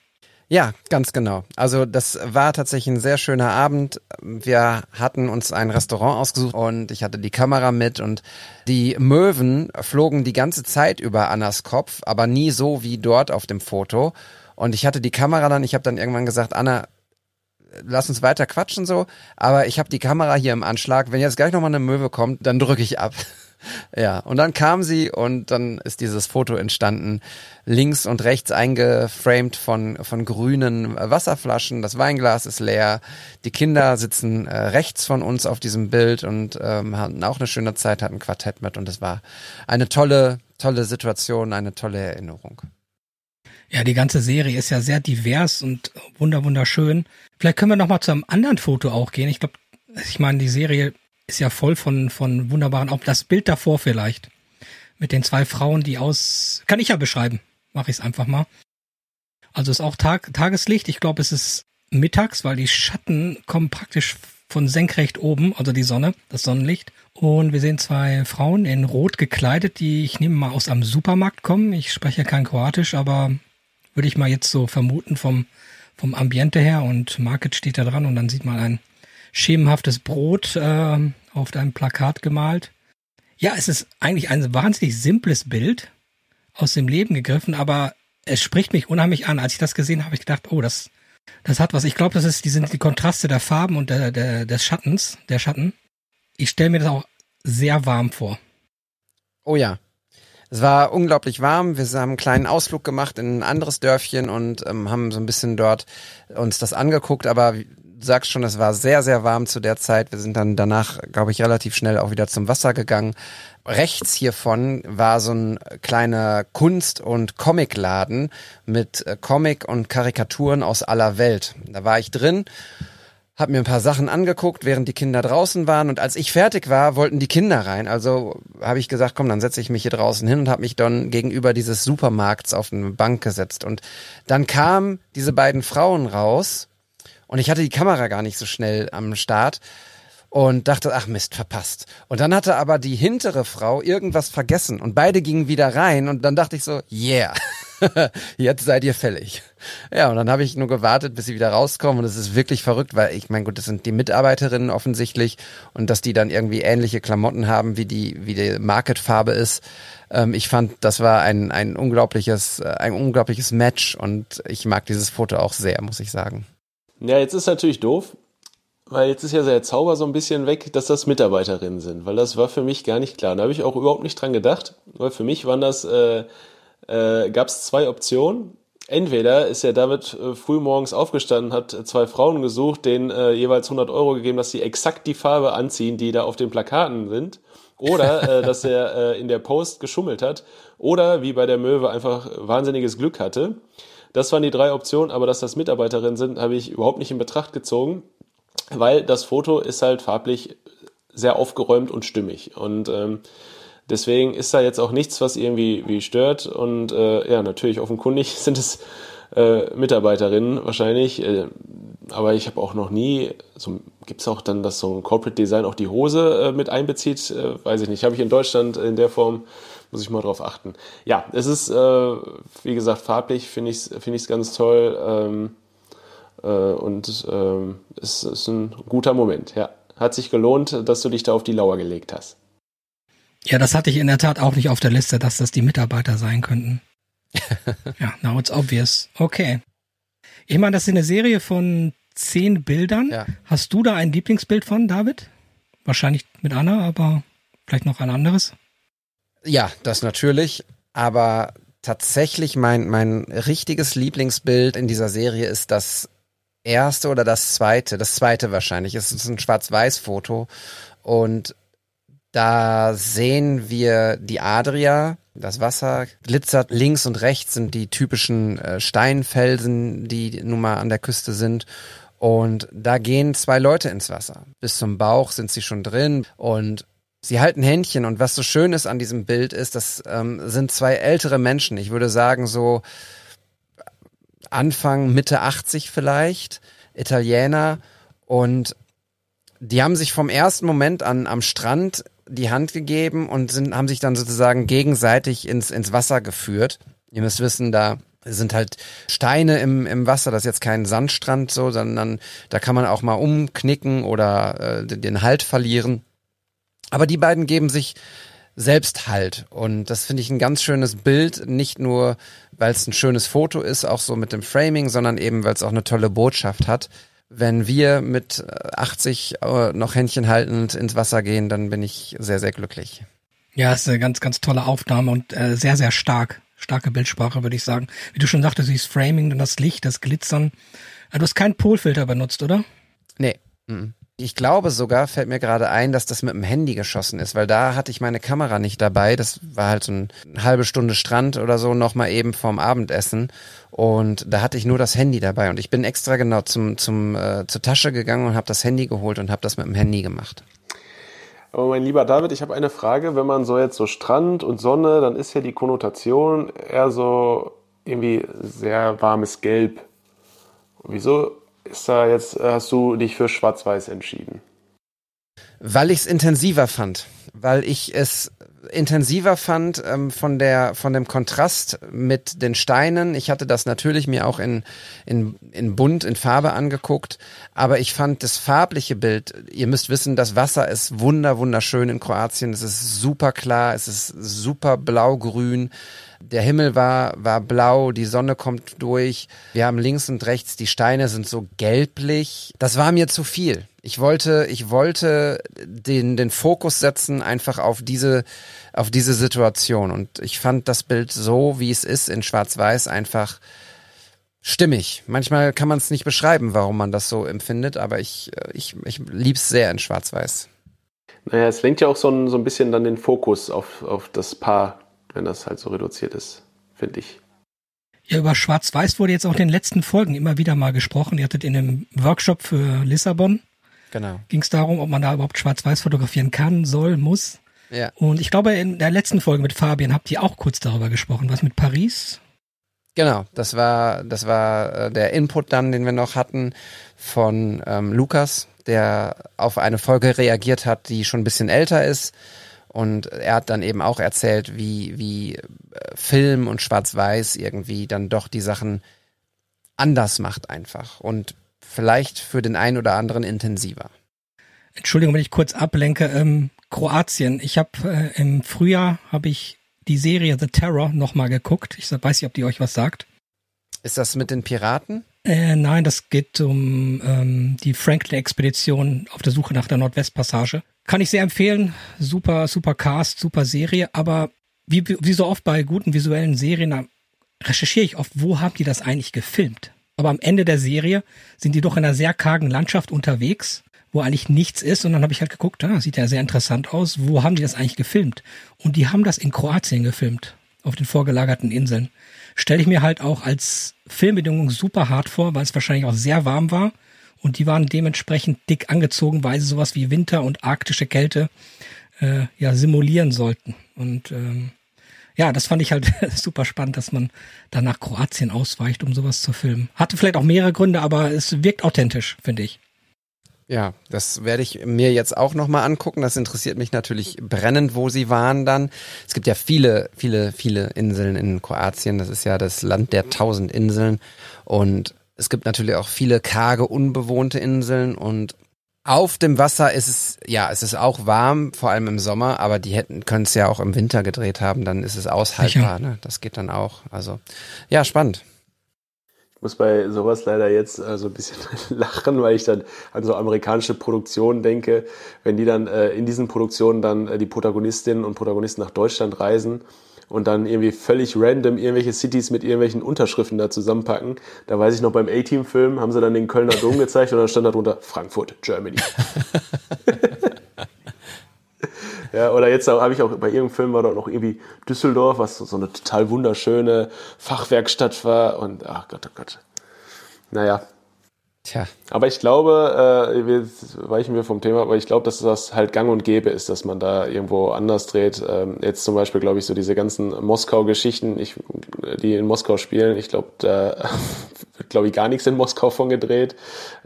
Ja, ganz genau. Also das war tatsächlich ein sehr schöner Abend. Wir hatten uns ein Restaurant ausgesucht und ich hatte die Kamera mit und die Möwen flogen die ganze Zeit über Annas Kopf, aber nie so wie dort auf dem Foto. Und ich hatte die Kamera dann, ich habe dann irgendwann gesagt, Anna, lass uns weiter quatschen so, aber ich habe die Kamera hier im Anschlag. Wenn jetzt gleich nochmal eine Möwe kommt, dann drücke ich ab. <laughs> ja, und dann kam sie und dann ist dieses Foto entstanden, links und rechts eingeframed von, von grünen Wasserflaschen. Das Weinglas ist leer. Die Kinder sitzen äh, rechts von uns auf diesem Bild und ähm, hatten auch eine schöne Zeit, hatten Quartett mit und es war eine tolle, tolle Situation, eine tolle Erinnerung. Ja, die ganze Serie ist ja sehr divers und wunder wunderschön. Vielleicht können wir noch mal zu einem anderen Foto auch gehen. Ich glaube, ich meine, die Serie ist ja voll von von wunderbaren. Auch das Bild davor vielleicht mit den zwei Frauen, die aus kann ich ja beschreiben. Mache ich es einfach mal. Also ist auch Tag Tageslicht. Ich glaube, es ist mittags, weil die Schatten kommen praktisch von senkrecht oben, also die Sonne, das Sonnenlicht. Und wir sehen zwei Frauen in Rot gekleidet, die ich nehme mal aus einem Supermarkt kommen. Ich spreche kein Kroatisch, aber würde ich mal jetzt so vermuten vom, vom Ambiente her und Market steht da dran und dann sieht man ein schemenhaftes Brot äh, auf deinem Plakat gemalt. Ja, es ist eigentlich ein wahnsinnig simples Bild aus dem Leben gegriffen, aber es spricht mich unheimlich an. Als ich das gesehen habe, habe ich gedacht, oh, das, das hat was. Ich glaube, das ist, die sind die Kontraste der Farben und der, der, des Schattens, der Schatten. Ich stelle mir das auch sehr warm vor. Oh ja, es war unglaublich warm. Wir haben einen kleinen Ausflug gemacht in ein anderes Dörfchen und ähm, haben so ein bisschen dort uns das angeguckt. Aber sagst schon, es war sehr, sehr warm zu der Zeit. Wir sind dann danach, glaube ich, relativ schnell auch wieder zum Wasser gegangen. Rechts hiervon war so ein kleiner Kunst- und Comicladen mit äh, Comic und Karikaturen aus aller Welt. Da war ich drin habe mir ein paar Sachen angeguckt, während die Kinder draußen waren und als ich fertig war, wollten die Kinder rein. Also habe ich gesagt, komm, dann setze ich mich hier draußen hin und habe mich dann gegenüber dieses Supermarkts auf eine Bank gesetzt und dann kamen diese beiden Frauen raus und ich hatte die Kamera gar nicht so schnell am Start und dachte, ach Mist, verpasst. Und dann hatte aber die hintere Frau irgendwas vergessen und beide gingen wieder rein und dann dachte ich so, yeah. <laughs> jetzt seid ihr fällig. Ja, und dann habe ich nur gewartet, bis sie wieder rauskommen und es ist wirklich verrückt, weil ich meine, gut, das sind die Mitarbeiterinnen offensichtlich und dass die dann irgendwie ähnliche Klamotten haben, wie die, wie die Marketfarbe ist. Ähm, ich fand, das war ein, ein unglaubliches, äh, ein unglaubliches Match und ich mag dieses Foto auch sehr, muss ich sagen. Ja, jetzt ist natürlich doof, weil jetzt ist ja der Zauber so ein bisschen weg, dass das Mitarbeiterinnen sind, weil das war für mich gar nicht klar. Da habe ich auch überhaupt nicht dran gedacht, weil für mich waren das äh, äh, gab es zwei Optionen. Entweder ist der David äh, früh morgens aufgestanden, hat zwei Frauen gesucht, denen äh, jeweils 100 Euro gegeben, dass sie exakt die Farbe anziehen, die da auf den Plakaten sind. Oder äh, <laughs> dass er äh, in der Post geschummelt hat. Oder wie bei der Möwe einfach wahnsinniges Glück hatte. Das waren die drei Optionen, aber dass das Mitarbeiterinnen sind, habe ich überhaupt nicht in Betracht gezogen, weil das Foto ist halt farblich sehr aufgeräumt und stimmig. Und ähm, Deswegen ist da jetzt auch nichts, was irgendwie wie stört. Und äh, ja, natürlich offenkundig <laughs> sind es äh, Mitarbeiterinnen wahrscheinlich. Äh, aber ich habe auch noch nie, so, gibt es auch dann, dass so ein Corporate Design auch die Hose äh, mit einbezieht? Äh, weiß ich nicht. Habe ich in Deutschland in der Form, muss ich mal drauf achten. Ja, es ist, äh, wie gesagt, farblich finde ich es find ganz toll. Ähm, äh, und ähm, es ist ein guter Moment, ja. Hat sich gelohnt, dass du dich da auf die Lauer gelegt hast. Ja, das hatte ich in der Tat auch nicht auf der Liste, dass das die Mitarbeiter sein könnten. <laughs> ja, now it's obvious. Okay. Ich meine, das ist eine Serie von zehn Bildern. Ja. Hast du da ein Lieblingsbild von, David? Wahrscheinlich mit Anna, aber vielleicht noch ein anderes? Ja, das natürlich. Aber tatsächlich mein, mein richtiges Lieblingsbild in dieser Serie ist das erste oder das zweite. Das zweite wahrscheinlich. Es ist ein Schwarz-Weiß-Foto. Und da sehen wir die Adria, das Wasser glitzert links und rechts sind die typischen äh, Steinfelsen, die nun mal an der Küste sind. Und da gehen zwei Leute ins Wasser. Bis zum Bauch sind sie schon drin und sie halten Händchen. Und was so schön ist an diesem Bild ist, das ähm, sind zwei ältere Menschen. Ich würde sagen so Anfang, Mitte 80 vielleicht, Italiener. Und die haben sich vom ersten Moment an am Strand die Hand gegeben und sind, haben sich dann sozusagen gegenseitig ins, ins Wasser geführt. Ihr müsst wissen, da sind halt Steine im, im Wasser, das ist jetzt kein Sandstrand so, sondern da kann man auch mal umknicken oder äh, den Halt verlieren. Aber die beiden geben sich selbst Halt. Und das finde ich ein ganz schönes Bild, nicht nur, weil es ein schönes Foto ist, auch so mit dem Framing, sondern eben, weil es auch eine tolle Botschaft hat wenn wir mit 80 äh, noch Händchen haltend ins Wasser gehen, dann bin ich sehr, sehr glücklich. Ja, ist eine ganz, ganz tolle Aufnahme und äh, sehr, sehr stark. Starke Bildsprache, würde ich sagen. Wie du schon sagtest, dieses Framing und das Licht, das Glitzern. Du hast keinen Polfilter benutzt, oder? Nee. Mhm. Ich glaube sogar, fällt mir gerade ein, dass das mit dem Handy geschossen ist, weil da hatte ich meine Kamera nicht dabei. Das war halt so eine halbe Stunde Strand oder so nochmal eben vorm Abendessen. Und da hatte ich nur das Handy dabei. Und ich bin extra genau zum, zum, äh, zur Tasche gegangen und habe das Handy geholt und habe das mit dem Handy gemacht. Aber mein lieber David, ich habe eine Frage. Wenn man so jetzt so Strand und Sonne, dann ist ja die Konnotation eher so irgendwie sehr warmes Gelb. Wieso ist da jetzt, hast du dich für Schwarz-Weiß entschieden? Weil ich es intensiver fand. Weil ich es intensiver fand ähm, von der von dem Kontrast mit den Steinen. Ich hatte das natürlich mir auch in in in bunt in Farbe angeguckt, aber ich fand das farbliche Bild. Ihr müsst wissen, das Wasser ist wunder wunderschön in Kroatien. Es ist super klar, es ist super blau-grün. Der Himmel war, war blau, die Sonne kommt durch. Wir haben links und rechts, die Steine sind so gelblich. Das war mir zu viel. Ich wollte, ich wollte den, den Fokus setzen einfach auf diese, auf diese Situation. Und ich fand das Bild so, wie es ist, in Schwarz-Weiß einfach stimmig. Manchmal kann man es nicht beschreiben, warum man das so empfindet, aber ich, ich, ich lieb's sehr in Schwarz-Weiß. Naja, es lenkt ja auch so ein, so ein bisschen dann den Fokus auf, auf das Paar wenn das halt so reduziert ist, finde ich. Ja, über Schwarz-Weiß wurde jetzt auch in den letzten Folgen immer wieder mal gesprochen. Ihr hattet in einem Workshop für Lissabon, Genau. ging es darum, ob man da überhaupt Schwarz-Weiß fotografieren kann, soll, muss. Ja. Und ich glaube, in der letzten Folge mit Fabian habt ihr auch kurz darüber gesprochen. Was mit Paris? Genau, das war, das war äh, der Input dann, den wir noch hatten von ähm, Lukas, der auf eine Folge reagiert hat, die schon ein bisschen älter ist. Und er hat dann eben auch erzählt, wie, wie äh, Film und Schwarz-Weiß irgendwie dann doch die Sachen anders macht einfach. Und vielleicht für den einen oder anderen intensiver. Entschuldigung, wenn ich kurz ablenke. Ähm, Kroatien. Ich habe äh, im Frühjahr habe ich die Serie The Terror nochmal geguckt. Ich weiß nicht, ob die euch was sagt. Ist das mit den Piraten? Äh, nein, das geht um ähm, die Franklin-Expedition auf der Suche nach der Nordwestpassage. Kann ich sehr empfehlen. Super, super Cast, super Serie. Aber wie, wie so oft bei guten visuellen Serien, da recherchiere ich oft, wo haben die das eigentlich gefilmt? Aber am Ende der Serie sind die doch in einer sehr kargen Landschaft unterwegs, wo eigentlich nichts ist. Und dann habe ich halt geguckt, da sieht ja sehr interessant aus. Wo haben die das eigentlich gefilmt? Und die haben das in Kroatien gefilmt, auf den vorgelagerten Inseln. Stelle ich mir halt auch als Filmbedingung super hart vor, weil es wahrscheinlich auch sehr warm war. Und die waren dementsprechend dick angezogen, weil sie sowas wie Winter und arktische Kälte äh, ja simulieren sollten. Und ähm, ja, das fand ich halt <laughs> super spannend, dass man dann nach Kroatien ausweicht, um sowas zu filmen. Hatte vielleicht auch mehrere Gründe, aber es wirkt authentisch, finde ich. Ja, das werde ich mir jetzt auch nochmal angucken. Das interessiert mich natürlich brennend, wo sie waren dann. Es gibt ja viele, viele, viele Inseln in Kroatien. Das ist ja das Land der tausend Inseln. Und es gibt natürlich auch viele karge, unbewohnte Inseln. Und auf dem Wasser ist es, ja, es ist auch warm, vor allem im Sommer, aber die hätten, können es ja auch im Winter gedreht haben, dann ist es aushaltbar. Ne? Das geht dann auch. Also, ja, spannend. Muss bei sowas leider jetzt äh, so ein bisschen <laughs> lachen, weil ich dann an so amerikanische Produktionen denke, wenn die dann äh, in diesen Produktionen dann äh, die Protagonistinnen und Protagonisten nach Deutschland reisen und dann irgendwie völlig random irgendwelche Cities mit irgendwelchen Unterschriften da zusammenpacken. Da weiß ich noch beim A-Team-Film haben sie dann den Kölner Dom gezeigt und dann stand da drunter Frankfurt, Germany. <laughs> Ja, oder jetzt habe ich auch bei irgendeinem Film war dort noch irgendwie Düsseldorf, was so eine total wunderschöne Fachwerkstatt war und ach Gott, oh Gott. Naja. Tja. Aber ich glaube, äh, wir weichen wir vom Thema, aber ich glaube, dass das halt gang und gäbe ist, dass man da irgendwo anders dreht. Ähm, jetzt zum Beispiel, glaube ich, so diese ganzen Moskau-Geschichten, ich, die in Moskau spielen, ich glaube, da <laughs> wird, glaube ich, gar nichts in Moskau von gedreht.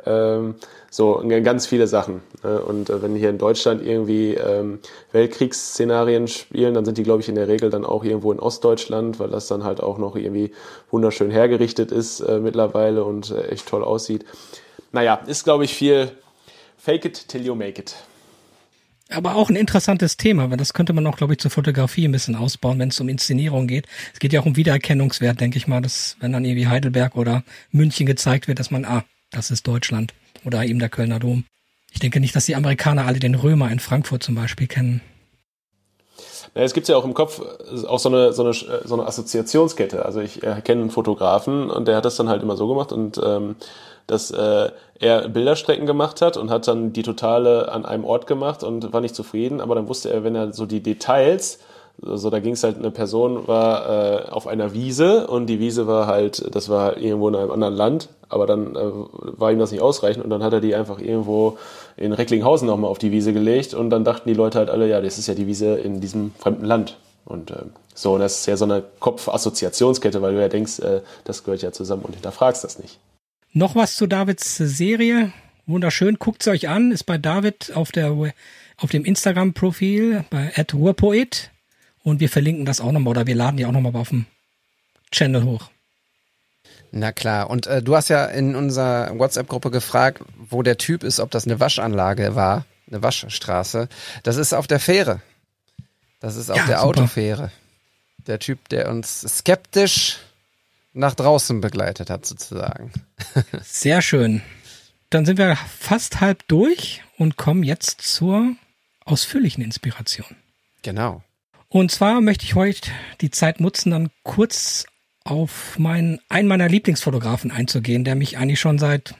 Ähm, so ganz viele Sachen. Ne? Und äh, wenn hier in Deutschland irgendwie ähm, Weltkriegsszenarien spielen, dann sind die, glaube ich, in der Regel dann auch irgendwo in Ostdeutschland, weil das dann halt auch noch irgendwie wunderschön hergerichtet ist äh, mittlerweile und äh, echt toll aussieht. Naja, ist, glaube ich, viel Fake it till you make it. Aber auch ein interessantes Thema, weil das könnte man auch, glaube ich, zur Fotografie ein bisschen ausbauen, wenn es um Inszenierung geht. Es geht ja auch um Wiedererkennungswert, denke ich mal, dass wenn dann irgendwie Heidelberg oder München gezeigt wird, dass man, ah, das ist Deutschland oder eben der Kölner Dom. Ich denke nicht, dass die Amerikaner alle den Römer in Frankfurt zum Beispiel kennen. Ja, es gibt ja auch im Kopf auch so eine, so eine, so eine Assoziationskette. Also ich äh, kenne einen Fotografen und der hat das dann halt immer so gemacht und ähm, dass äh, er Bilderstrecken gemacht hat und hat dann die Totale an einem Ort gemacht und war nicht zufrieden, aber dann wusste er, wenn er so die Details also da ging es halt, eine Person war äh, auf einer Wiese und die Wiese war halt, das war irgendwo in einem anderen Land, aber dann äh, war ihm das nicht ausreichend und dann hat er die einfach irgendwo in Recklinghausen nochmal auf die Wiese gelegt und dann dachten die Leute halt alle, ja, das ist ja die Wiese in diesem fremden Land. Und äh, so, und das ist ja so eine Kopfassoziationskette, weil du ja denkst, äh, das gehört ja zusammen und hinterfragst das nicht. Noch was zu Davids Serie. Wunderschön, guckt sie euch an, ist bei David auf der auf dem Instagram-Profil bei @ruhrpoet und wir verlinken das auch nochmal oder wir laden die auch nochmal auf dem Channel hoch. Na klar. Und äh, du hast ja in unserer WhatsApp-Gruppe gefragt, wo der Typ ist, ob das eine Waschanlage war, eine Waschstraße. Das ist auf der Fähre. Das ist auf Ja, der super. Autofähre. Der Typ, der uns skeptisch nach draußen begleitet hat, sozusagen. Sehr schön. Dann sind wir fast halb durch und kommen jetzt zur ausführlichen Inspiration. Genau. Und zwar möchte ich heute die Zeit nutzen, dann kurz auf meinen, einen meiner Lieblingsfotografen einzugehen, der mich eigentlich schon seit,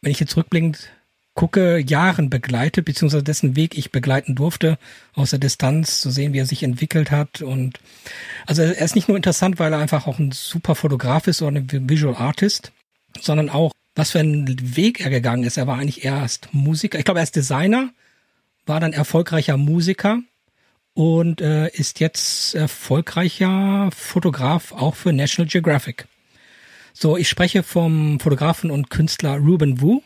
wenn ich jetzt rückblickend gucke, Jahren begleitet, beziehungsweise dessen Weg ich begleiten durfte, aus der Distanz zu sehen, wie er sich entwickelt hat. Und also er ist nicht nur interessant, weil er einfach auch ein super Fotograf ist oder ein Visual Artist, sondern auch, was für einen Weg er gegangen ist. Er war eigentlich erst Musiker, ich glaube, er ist Designer, war dann erfolgreicher Musiker und äh, ist jetzt erfolgreicher Fotograf auch für National Geographic. So, ich spreche vom Fotografen und Künstler Ruben Wu.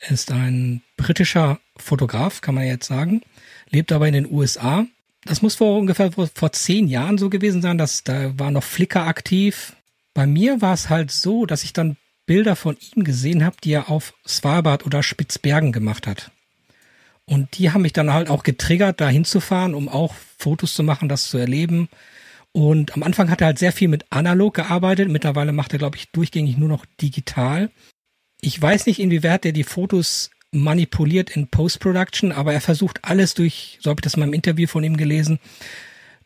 Ist ein britischer Fotograf, kann man jetzt sagen, lebt aber in den USA. Das muss vor ungefähr vor, vor zehn Jahren so gewesen sein, dass da war noch Flickr aktiv. Bei mir war es halt so, dass ich dann Bilder von ihm gesehen habe, die er auf Svalbard oder Spitzbergen gemacht hat. Und die haben mich dann halt auch getriggert, da hinzufahren, um auch Fotos zu machen, das zu erleben. Und am Anfang hat er halt sehr viel mit analog gearbeitet. Mittlerweile macht er, glaube ich, durchgängig nur noch digital. Ich weiß nicht, inwieweit er die Fotos manipuliert in Post-Production, aber er versucht alles durch, so habe ich das mal im Interview von ihm gelesen,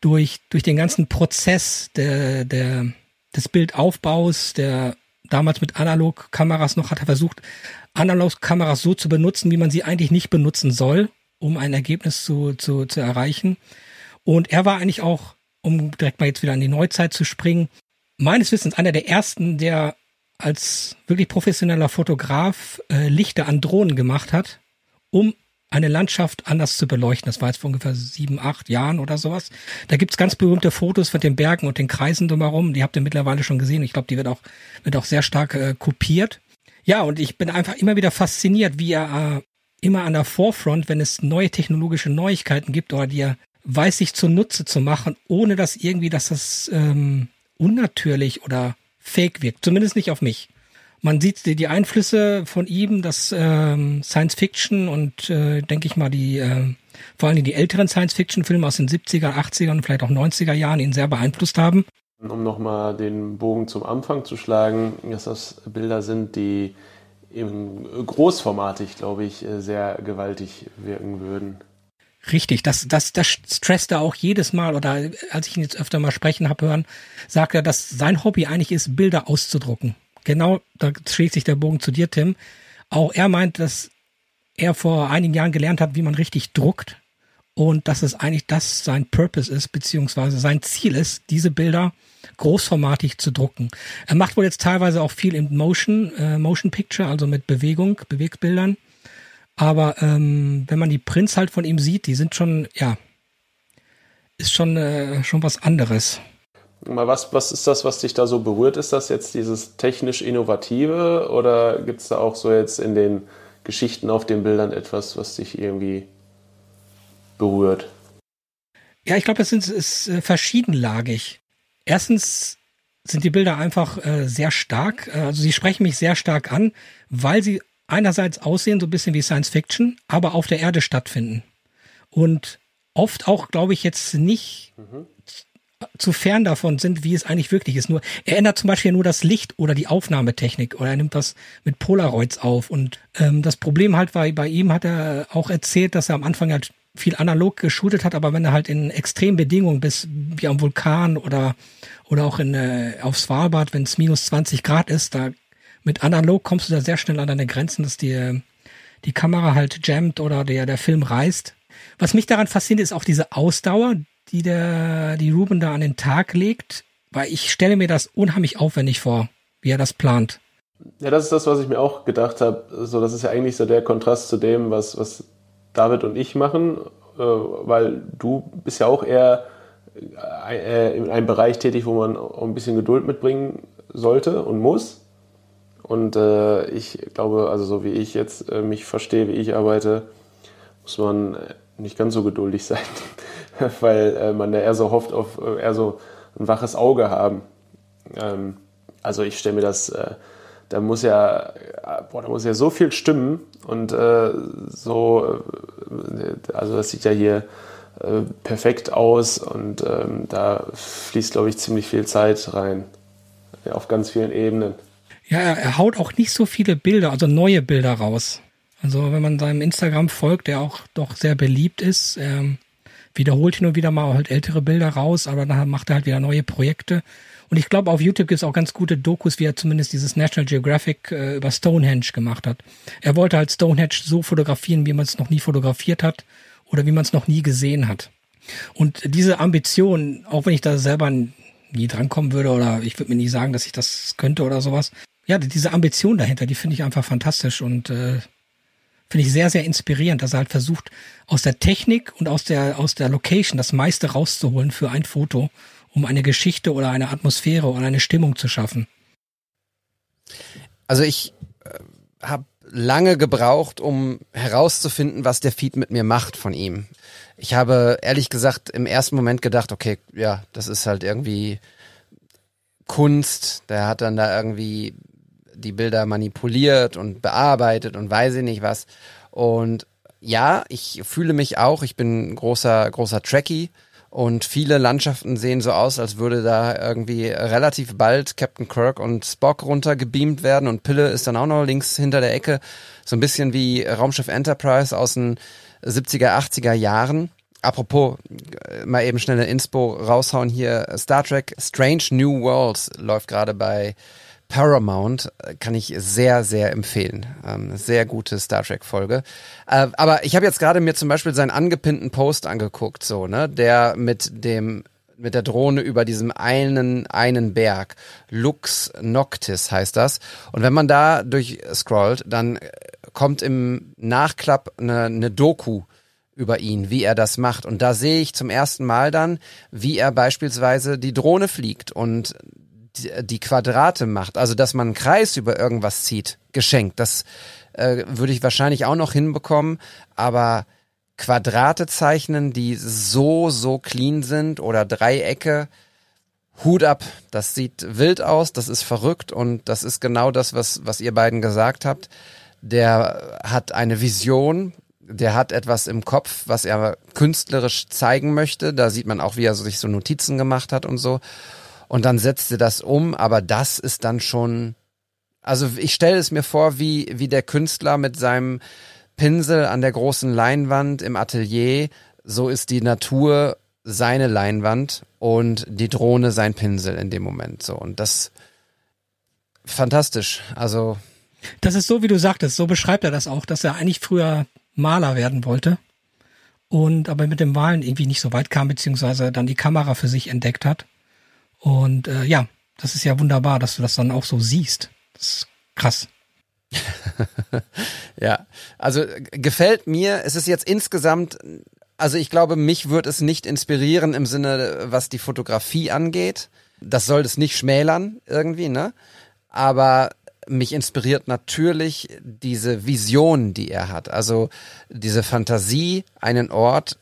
durch, durch den ganzen Prozess der, der, des Bildaufbaus, der damals mit Analogkameras noch hat er versucht, Analogkameras so zu benutzen, wie man sie eigentlich nicht benutzen soll, um ein Ergebnis zu, zu, zu erreichen. Und er war eigentlich auch, um direkt mal jetzt wieder an die Neuzeit zu springen, meines Wissens einer der ersten, der als wirklich professioneller Fotograf äh, Lichter an Drohnen gemacht hat, um eine Landschaft anders zu beleuchten. Das war jetzt vor ungefähr sieben, acht Jahren oder sowas. Da gibt's ganz berühmte Fotos von den Bergen und den Kreisen drumherum. Die habt ihr mittlerweile schon gesehen. Ich glaube, die wird auch, wird auch sehr stark äh, kopiert. Ja, und ich bin einfach immer wieder fasziniert, wie er äh, immer an der Forefront, wenn es neue technologische Neuigkeiten gibt oder die er weiß, sich zunutze zu machen, ohne dass irgendwie, dass das ähm, unnatürlich oder fake wirkt. Zumindest nicht auf mich man sieht die, Einflüsse von ihm, das ähm, Science Fiction und äh, denke ich mal die äh, vor allem die älteren Science Fiction Filme aus den 70er, 80er und vielleicht auch 90er Jahren ihn sehr beeinflusst haben. Um nochmal den Bogen zum Anfang zu schlagen, dass das Bilder sind, die im großformatig, glaube ich, äh, sehr gewaltig wirken würden. Richtig, das, das, das stresst er auch jedes Mal, oder als ich ihn jetzt öfter mal sprechen habe hören, sagt er, dass sein Hobby eigentlich ist, Bilder auszudrucken genau, da schließt sich der Bogen zu dir, Tim. Auch er meint, dass er vor einigen Jahren gelernt hat, wie man richtig druckt und dass es eigentlich das sein Purpose ist, beziehungsweise sein Ziel ist, diese Bilder großformatig zu drucken. Er macht wohl jetzt teilweise auch viel in Motion, äh, Motion Picture, also mit Bewegung, Bewegtbildern. Aber ähm, wenn man die Prints halt von ihm sieht, die sind schon, ja, ist schon, äh, schon was anderes. Was, was ist das, was dich da so berührt? Ist das jetzt dieses technisch Innovative oder gibt es da auch so jetzt in den Geschichten auf den Bildern etwas, was dich irgendwie berührt? Ja, ich glaube, es ist, ist äh, verschiedenlagig. Erstens sind die Bilder einfach äh, sehr stark, äh, also sie sprechen mich sehr stark an, weil sie einerseits aussehen so ein bisschen wie Science Fiction, aber auf der Erde stattfinden. Und oft auch, glaube ich, jetzt nicht mhm zu fern davon sind, wie es eigentlich wirklich ist. Nur er ändert zum Beispiel nur das Licht oder die Aufnahmetechnik oder er nimmt das mit Polaroids auf. Und ähm, das Problem halt war, bei ihm hat er auch erzählt, dass er am Anfang halt viel analog geshootet hat, aber wenn er halt in extremen Bedingungen bis wie am Vulkan oder oder auch in äh, auf Svalbard, wenn es minus 20 Grad ist, da mit analog kommst du da sehr schnell an deine Grenzen, dass die die Kamera halt jammt oder der der Film reißt. Was mich daran fasziniert, ist auch diese Ausdauer, die der, die Ruben da an den Tag legt, weil ich stelle mir das unheimlich aufwendig vor, wie er das plant. Ja, das ist das, was ich mir auch gedacht habe. So, das ist ja eigentlich so der Kontrast zu dem, was, was David und ich machen, äh, weil du bist ja auch eher äh, in einem Bereich tätig, wo man auch ein bisschen Geduld mitbringen sollte und muss. Und äh, ich glaube, also so wie ich jetzt äh, mich verstehe, wie ich arbeite, muss man nicht ganz so geduldig <laughs> sein. weil äh, man da eher so hofft auf äh, eher so ein waches Auge haben. Ähm, also ich stelle mir das, äh, da muss ja, äh, boah, da muss ja so viel stimmen und äh, so, äh, also das sieht ja hier perfekt aus und ähm, da fließt, glaube ich, ziemlich viel Zeit rein ja, auf ganz vielen Ebenen. Ja, er haut auch nicht so viele Bilder, also neue Bilder raus. Also wenn man seinem Instagram folgt, der auch doch sehr beliebt ist, ähm, wiederholt hin und wieder mal halt ältere Bilder raus, aber dann macht er halt wieder neue Projekte. Und ich glaube, auf YouTube gibt es auch ganz gute Dokus, wie er zumindest dieses National Geographic äh, über Stonehenge gemacht hat. Er wollte halt Stonehenge so fotografieren, wie man es noch nie fotografiert hat oder wie man es noch nie gesehen hat. Und diese Ambition, auch wenn ich da selber nie drankommen würde oder ich würde mir nie sagen, dass ich das könnte oder sowas, ja, diese Ambition dahinter, die finde ich einfach fantastisch und äh, finde ich sehr, sehr inspirierend, dass er halt versucht, aus der Technik und aus der, aus der Location das meiste rauszuholen für ein Foto um eine Geschichte oder eine Atmosphäre oder eine Stimmung zu schaffen? Also ich äh, habe lange gebraucht, um herauszufinden, was der Feed mit mir macht von ihm. Ich habe ehrlich gesagt im ersten Moment gedacht, okay, ja, das ist halt irgendwie Kunst. Der hat dann da irgendwie die Bilder manipuliert und bearbeitet und weiß ich nicht was. Und ja, ich fühle mich auch, ich bin großer, großer Trekkie und viele Landschaften sehen so aus, als würde da irgendwie relativ bald Captain Kirk und Spock runtergebeamt werden und Pille ist dann auch noch links hinter der Ecke. So ein bisschen wie Raumschiff Enterprise aus den 70er, 80er Jahren. Apropos, mal eben schnell eine Inspo raushauen hier. Star Trek Strange New Worlds läuft gerade bei Paramount äh, kann ich sehr, sehr empfehlen. Ähm, sehr gute Star Trek-Folge. Äh, aber ich habe jetzt gerade mir zum Beispiel seinen angepinnten Post angeguckt, so, ne, der mit dem mit der Drohne über diesem einen, einen Berg. Lux Noctis heißt das. Und wenn man da durchscrollt, dann kommt im Nachklapp eine, eine Doku über ihn, wie er das macht. Und da sehe ich zum ersten Mal dann, wie er beispielsweise die Drohne fliegt und die Quadrate macht, also dass man einen Kreis über irgendwas zieht, geschenkt. Das äh, würde ich wahrscheinlich auch noch hinbekommen, aber Quadrate zeichnen, die so, so clean sind oder Dreiecke, Hut ab, das sieht wild aus, das ist verrückt und das ist genau das, was, was ihr beiden gesagt habt. Der hat eine Vision, der hat etwas im Kopf, was er künstlerisch zeigen möchte. Da sieht man auch, wie er sich so Notizen gemacht hat und so und dann setzt sie das um, aber das ist dann schon, also ich stelle es mir vor, wie, wie der Künstler mit seinem Pinsel an der großen Leinwand im Atelier, so ist die Natur seine Leinwand und die Drohne sein Pinsel in dem Moment so. Und das fantastisch, also. Das ist so, wie du sagtest, so beschreibt er das auch, dass er eigentlich früher Maler werden wollte und aber mit dem Malen irgendwie nicht so weit kam, beziehungsweise dann die Kamera für sich entdeckt hat und äh, ja, das ist ja wunderbar, dass du das dann auch so siehst. Das ist krass. <laughs> ja, also gefällt mir. Es ist jetzt insgesamt, also ich glaube, mich wird es nicht inspirieren im Sinne, was die Fotografie angeht. Das soll es nicht schmälern irgendwie, ne? Aber mich inspiriert natürlich diese Vision, die er hat. Also diese Fantasie, einen Ort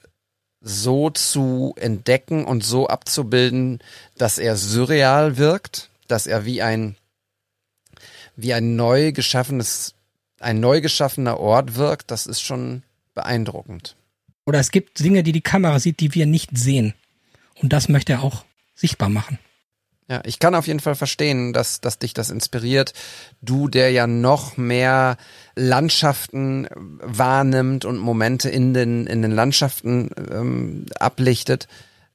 so zu entdecken und so abzubilden, dass er surreal wirkt, dass er wie ein wie ein neu geschaffenes ein neu geschaffener Ort wirkt, das ist schon beeindruckend. Oder es gibt Dinge, die die Kamera sieht, die wir nicht sehen. Und das möchte er auch sichtbar machen. Ja, ich kann auf jeden Fall verstehen, dass, dass dich das inspiriert. Du, der ja noch mehr Landschaften wahrnimmt und Momente in den, in den Landschaften ähm, ablichtet,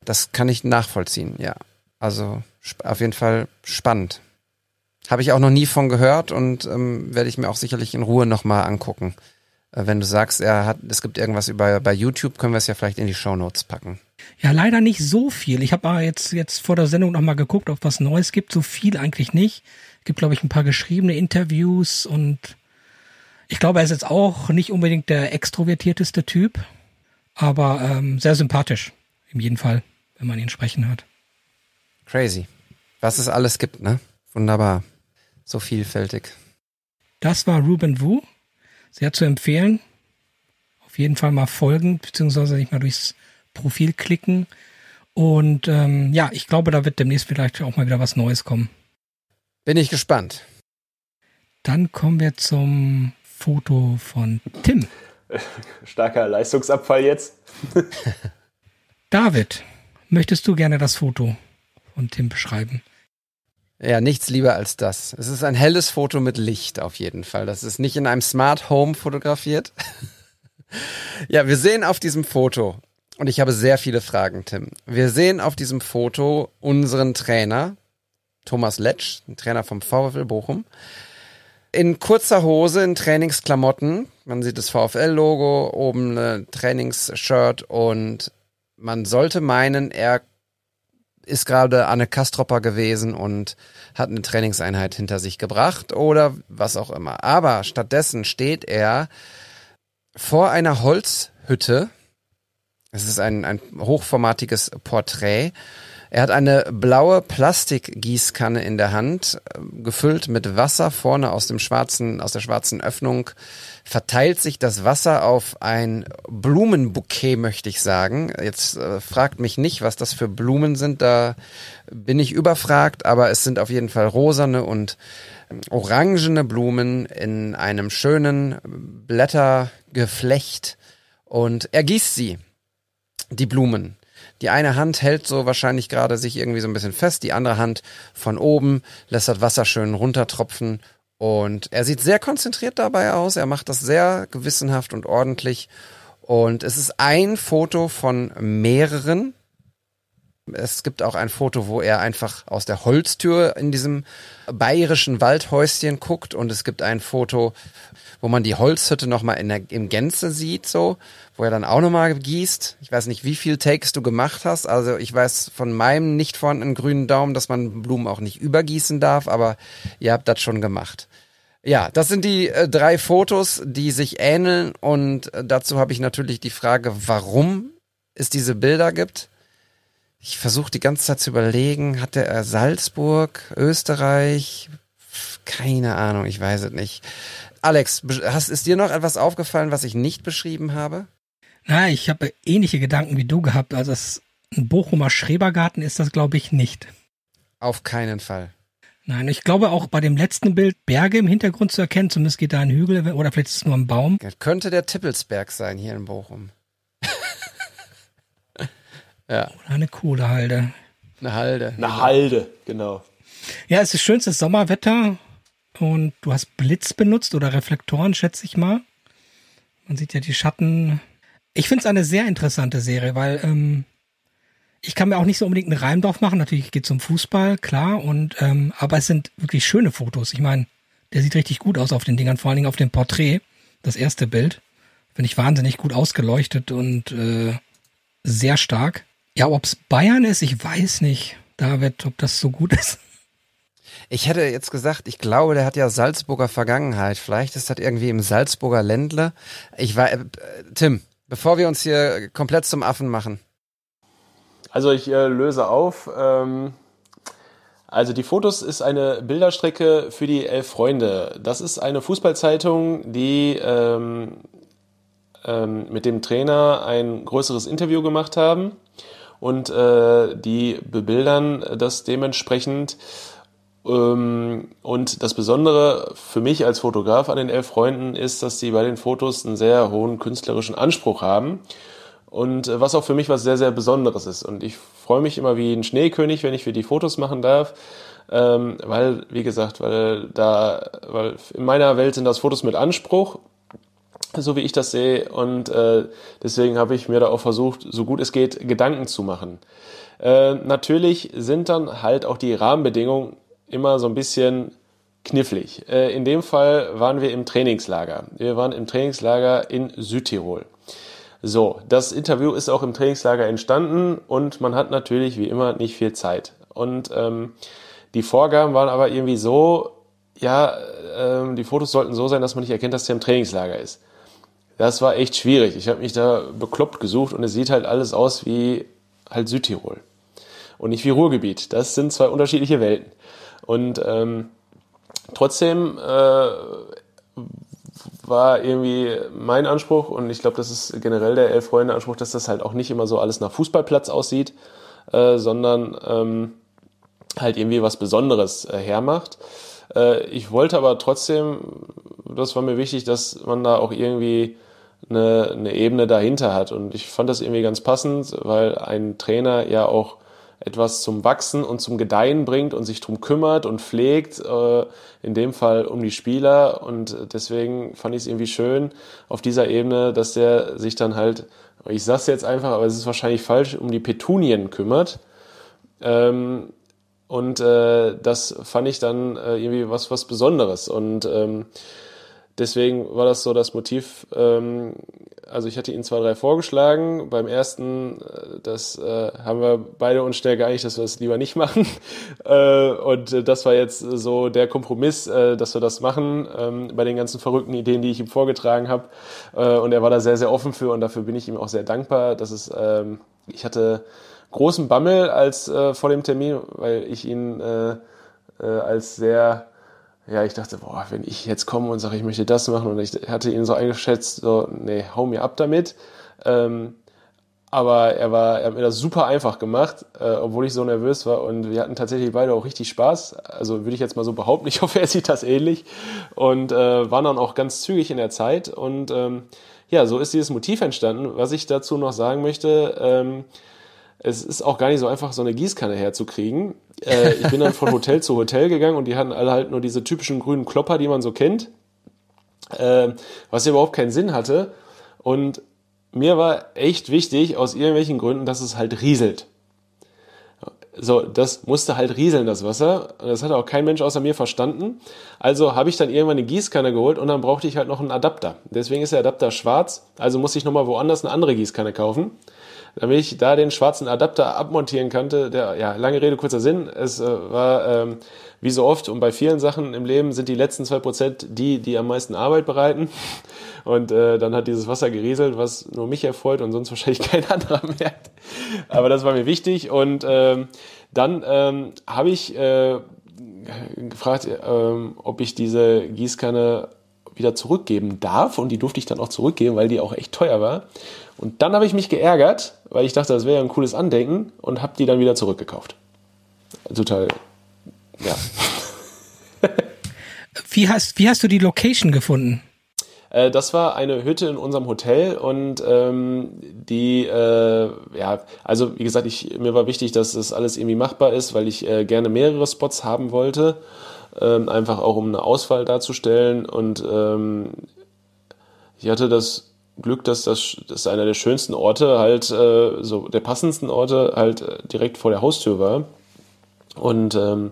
das kann ich nachvollziehen, ja. Also auf jeden Fall spannend. Habe ich auch noch nie von gehört und ähm, werde ich mir auch sicherlich in Ruhe nochmal angucken. Äh, wenn du sagst, er hat, es gibt irgendwas über bei YouTube, können wir es ja vielleicht in die Show Notes packen. Ja, leider nicht so viel. Ich habe aber jetzt, jetzt vor der Sendung nochmal geguckt, ob was Neues gibt. So viel eigentlich nicht. Gibt, glaube ich, ein paar geschriebene Interviews und ich glaube, er ist jetzt auch nicht unbedingt der extrovertierteste Typ, aber ähm, sehr sympathisch. In jedem Fall, wenn man ihn sprechen hört. Crazy. Was es alles gibt, ne? Wunderbar. So vielfältig. Das war Ruben Wu. Sehr zu empfehlen. Auf jeden Fall mal folgen, beziehungsweise sich mal durchs Profil klicken. Und ähm, ja, ich glaube, da wird demnächst vielleicht auch mal wieder was Neues kommen. Bin ich gespannt. Dann kommen wir zum Foto von Tim. <laughs> Starker Leistungsabfall jetzt. <laughs> David, möchtest du gerne das Foto von Tim beschreiben? Ja, nichts lieber als das. Es ist ein helles Foto mit Licht auf jeden Fall. Das ist nicht in einem Smart Home fotografiert. <laughs> ja, wir sehen auf diesem Foto Und ich habe sehr viele Fragen, Tim. Wir sehen auf diesem Foto unseren Trainer, Thomas Letsch, Trainer vom VfL Bochum, in kurzer Hose, in Trainingsklamotten. Man sieht das VfL-Logo, oben ein Trainingsshirt und man sollte meinen, er ist gerade Anne Kastropper gewesen und hat eine Trainingseinheit hinter sich gebracht oder was auch immer. Aber stattdessen steht er vor einer Holzhütte. Es ist ein, ein hochformatiges Porträt er hat eine blaue Plastikgießkanne in der Hand, äh, gefüllt mit Wasser vorne aus dem schwarzen, aus der schwarzen Öffnung. Verteilt sich das Wasser auf ein Blumenbouquet, möchte ich sagen. Jetzt äh, fragt mich nicht, was das für Blumen sind. Da bin ich überfragt, aber es sind auf jeden Fall rosane und ähm, orangene Blumen in einem schönen Blättergeflecht. Und er gießt sie, die Blumen. Die eine Hand hält so wahrscheinlich gerade sich irgendwie so ein bisschen fest, die andere Hand von oben lässt das Wasser schön runtertropfen und er sieht sehr konzentriert dabei aus. Er macht das sehr gewissenhaft und ordentlich. Und es ist ein Foto von mehreren. Es gibt auch ein Foto, wo er einfach aus der Holztür in diesem bayerischen Waldhäuschen guckt. Und es gibt ein Foto, wo man die Holzhütte nochmal in der, im Gänze sieht, so, wo er dann auch nochmal gießt. Ich weiß nicht, wie viel Takes du gemacht hast. Also ich weiß von meinem nicht vorhandenen grünen Daumen, dass man Blumen auch nicht übergießen darf, aber ihr habt das schon gemacht. Ja, das sind die äh, drei Fotos, die sich ähneln und äh, dazu habe ich natürlich die Frage, warum es diese Bilder gibt. Ich versuche die ganze Zeit zu überlegen, hatte er Salzburg, Österreich? Keine Ahnung, ich weiß es nicht. Alex, hast, ist dir noch etwas aufgefallen, was ich nicht beschrieben habe? Na, ich habe ähnliche Gedanken wie du gehabt. Also das, ein Bochumer Schrebergarten ist das, glaube ich, nicht. Auf keinen Fall. Nein, ich glaube auch bei dem letzten Bild Berge im Hintergrund zu erkennen, zumindest geht da ein Hügel oder vielleicht ist es nur ein Baum. Das könnte der Tippelsberg sein hier in Bochum. <laughs> ja. Oder eine Kohlehalde. Eine Halde. Eine Halde, genau. Ja, es ist schönstes Sommerwetter. Und du hast Blitz benutzt oder Reflektoren, schätze ich mal. Man sieht ja die Schatten. Ich finde es eine sehr interessante Serie, weil ähm, ich kann mir auch nicht so unbedingt einen Reim drauf machen. Natürlich geht es um Fußball, klar. Und ähm, aber es sind wirklich schöne Fotos. Ich meine, der sieht richtig gut aus auf den Dingern, vor allen Dingen auf dem Porträt. Das erste Bild. Finde ich wahnsinnig gut ausgeleuchtet und äh, sehr stark. Ja, ob es Bayern ist, ich weiß nicht, David, ob das so gut ist. Ich hätte jetzt gesagt, ich glaube, der hat ja Salzburger Vergangenheit. Vielleicht ist das irgendwie im Salzburger Ländle. Ich war, äh, Tim, bevor wir uns hier komplett zum Affen machen. Also ich äh, löse auf. Ähm, also die Fotos ist eine Bilderstrecke für die Elf Freunde. Das ist eine Fußballzeitung, die ähm, ähm, mit dem Trainer ein größeres Interview gemacht haben und äh, die bebildern das dementsprechend und das Besondere für mich als Fotograf an den elf Freunden ist, dass sie bei den Fotos einen sehr hohen künstlerischen Anspruch haben. Und äh, was auch für mich was sehr, sehr Besonderes ist. Und ich freue mich immer wie ein Schneekönig, wenn ich für die Fotos machen darf. Ähm, weil, wie gesagt, weil da, weil in meiner Welt sind das Fotos mit Anspruch, so wie ich das sehe. Und äh, deswegen habe ich mir da auch versucht, so gut es geht, Gedanken zu machen. Äh, natürlich sind dann halt auch die Rahmenbedingungen immer so ein bisschen knifflig. Äh, in dem Fall waren wir im Trainingslager. Wir waren im Trainingslager in Südtirol. So, das Interview ist auch im Trainingslager entstanden und man hat natürlich wie immer nicht viel Zeit. Und ähm, die Vorgaben waren aber irgendwie so, ja, ähm, die Fotos sollten so sein, dass man nicht erkennt, dass der im Trainingslager ist. Das war echt schwierig. Ich habe mich da bekloppt gesucht und es sieht halt alles aus wie halt Südtirol und nicht wie Ruhrgebiet. Das sind zwei unterschiedliche Welten. Und ähm, trotzdem äh, war irgendwie mein Anspruch und ich glaube, das ist generell der elf Freunde Anspruch, dass das halt auch nicht immer so alles nach Fußballplatz aussieht, äh, sondern ähm, halt irgendwie was Besonderes äh, hermacht. Äh, ich wollte aber trotzdem, das war mir wichtig, dass man da auch irgendwie eine, eine Ebene dahinter hat und ich fand das irgendwie ganz passend, weil ein Trainer ja auch etwas zum Wachsen und zum Gedeihen bringt und sich drum kümmert und pflegt, äh, in dem Fall um die Spieler. Und deswegen fand ich es irgendwie schön auf dieser Ebene, dass der sich dann halt ich sag's jetzt einfach, aber es ist wahrscheinlich falsch, um die Petunien kümmert. Ähm, und äh, das fand ich dann äh, irgendwie was, was Besonderes. Und ähm, deswegen war das so das Motiv. Ähm, also ich hatte ihn zwei, drei vorgeschlagen. Beim ersten, äh, das äh, haben wir beide uns schnell geeinigt, dass wir das lieber nicht machen. <laughs> äh, und das war jetzt so der Kompromiss, äh, dass wir das machen ähm, bei den ganzen verrückten Ideen, die ich ihm vorgetragen habe. Äh, und er war da sehr, sehr offen für und dafür bin ich ihm auch sehr dankbar. Dass es, ähm, ich hatte großen Bammel als äh, vor dem Termin, weil ich ihn äh, äh, als sehr ja, ich dachte, boah, wenn ich jetzt komme und sage, ich möchte das machen und ich hatte ihn so eingeschätzt, so, nee, hau mir ab damit. Ähm, aber er war, er hat mir das super einfach gemacht, äh, obwohl ich so nervös war und wir hatten tatsächlich beide auch richtig Spaß. Also würde ich jetzt mal so behaupten, <laughs> ich hoffe, er sieht das ähnlich und äh, waren dann auch ganz zügig in der Zeit und ähm, ja, so ist dieses Motiv entstanden. Was ich dazu noch sagen möchte, ähm, es ist auch gar nicht so einfach, so eine Gießkanne herzukriegen. Äh, ich bin dann von Hotel zu Hotel gegangen und die hatten alle halt nur diese typischen grünen Klopper, die man so kennt, äh, was überhaupt keinen Sinn hatte. Und mir war echt wichtig, aus irgendwelchen Gründen, dass es halt rieselt. So, das musste halt rieseln, das Wasser. Das hat auch kein Mensch außer mir verstanden. Also habe ich dann irgendwann eine Gießkanne geholt und dann brauchte ich halt noch einen Adapter. Deswegen ist der Adapter schwarz. Also musste ich nochmal woanders eine andere Gießkanne kaufen damit ich da den schwarzen Adapter abmontieren konnte. Der, ja, lange Rede, kurzer Sinn. Es äh, war ähm, wie so oft und bei vielen Sachen im Leben sind die letzten zwei Prozent die, die am meisten Arbeit bereiten. <laughs> Und äh, dann hat dieses Wasser gerieselt, was nur mich erfreut und sonst wahrscheinlich <laughs> kein anderer merkt. Aber das war mir wichtig. Und ähm, dann ähm, habe ich äh, gefragt, ähm, ob ich diese Gießkanne wieder zurückgeben darf. Und die durfte ich dann auch zurückgeben, weil die auch echt teuer war. Und dann habe ich mich geärgert, weil ich dachte, das wäre ja ein cooles Andenken und habe die dann wieder zurückgekauft. Total, ja. <laughs> wie, hast, wie hast du die Location gefunden? Äh, das war eine Hütte in unserem Hotel und ähm, die, äh, ja, also wie gesagt, ich, mir war wichtig, dass das alles irgendwie machbar ist, weil ich äh, gerne mehrere Spots haben wollte, ähm, einfach auch um eine Auswahl darzustellen und ähm, ich hatte das Glück, dass das, das einer der schönsten Orte halt, äh, so der passendsten Orte halt äh, direkt vor der Haustür war. Und ähm,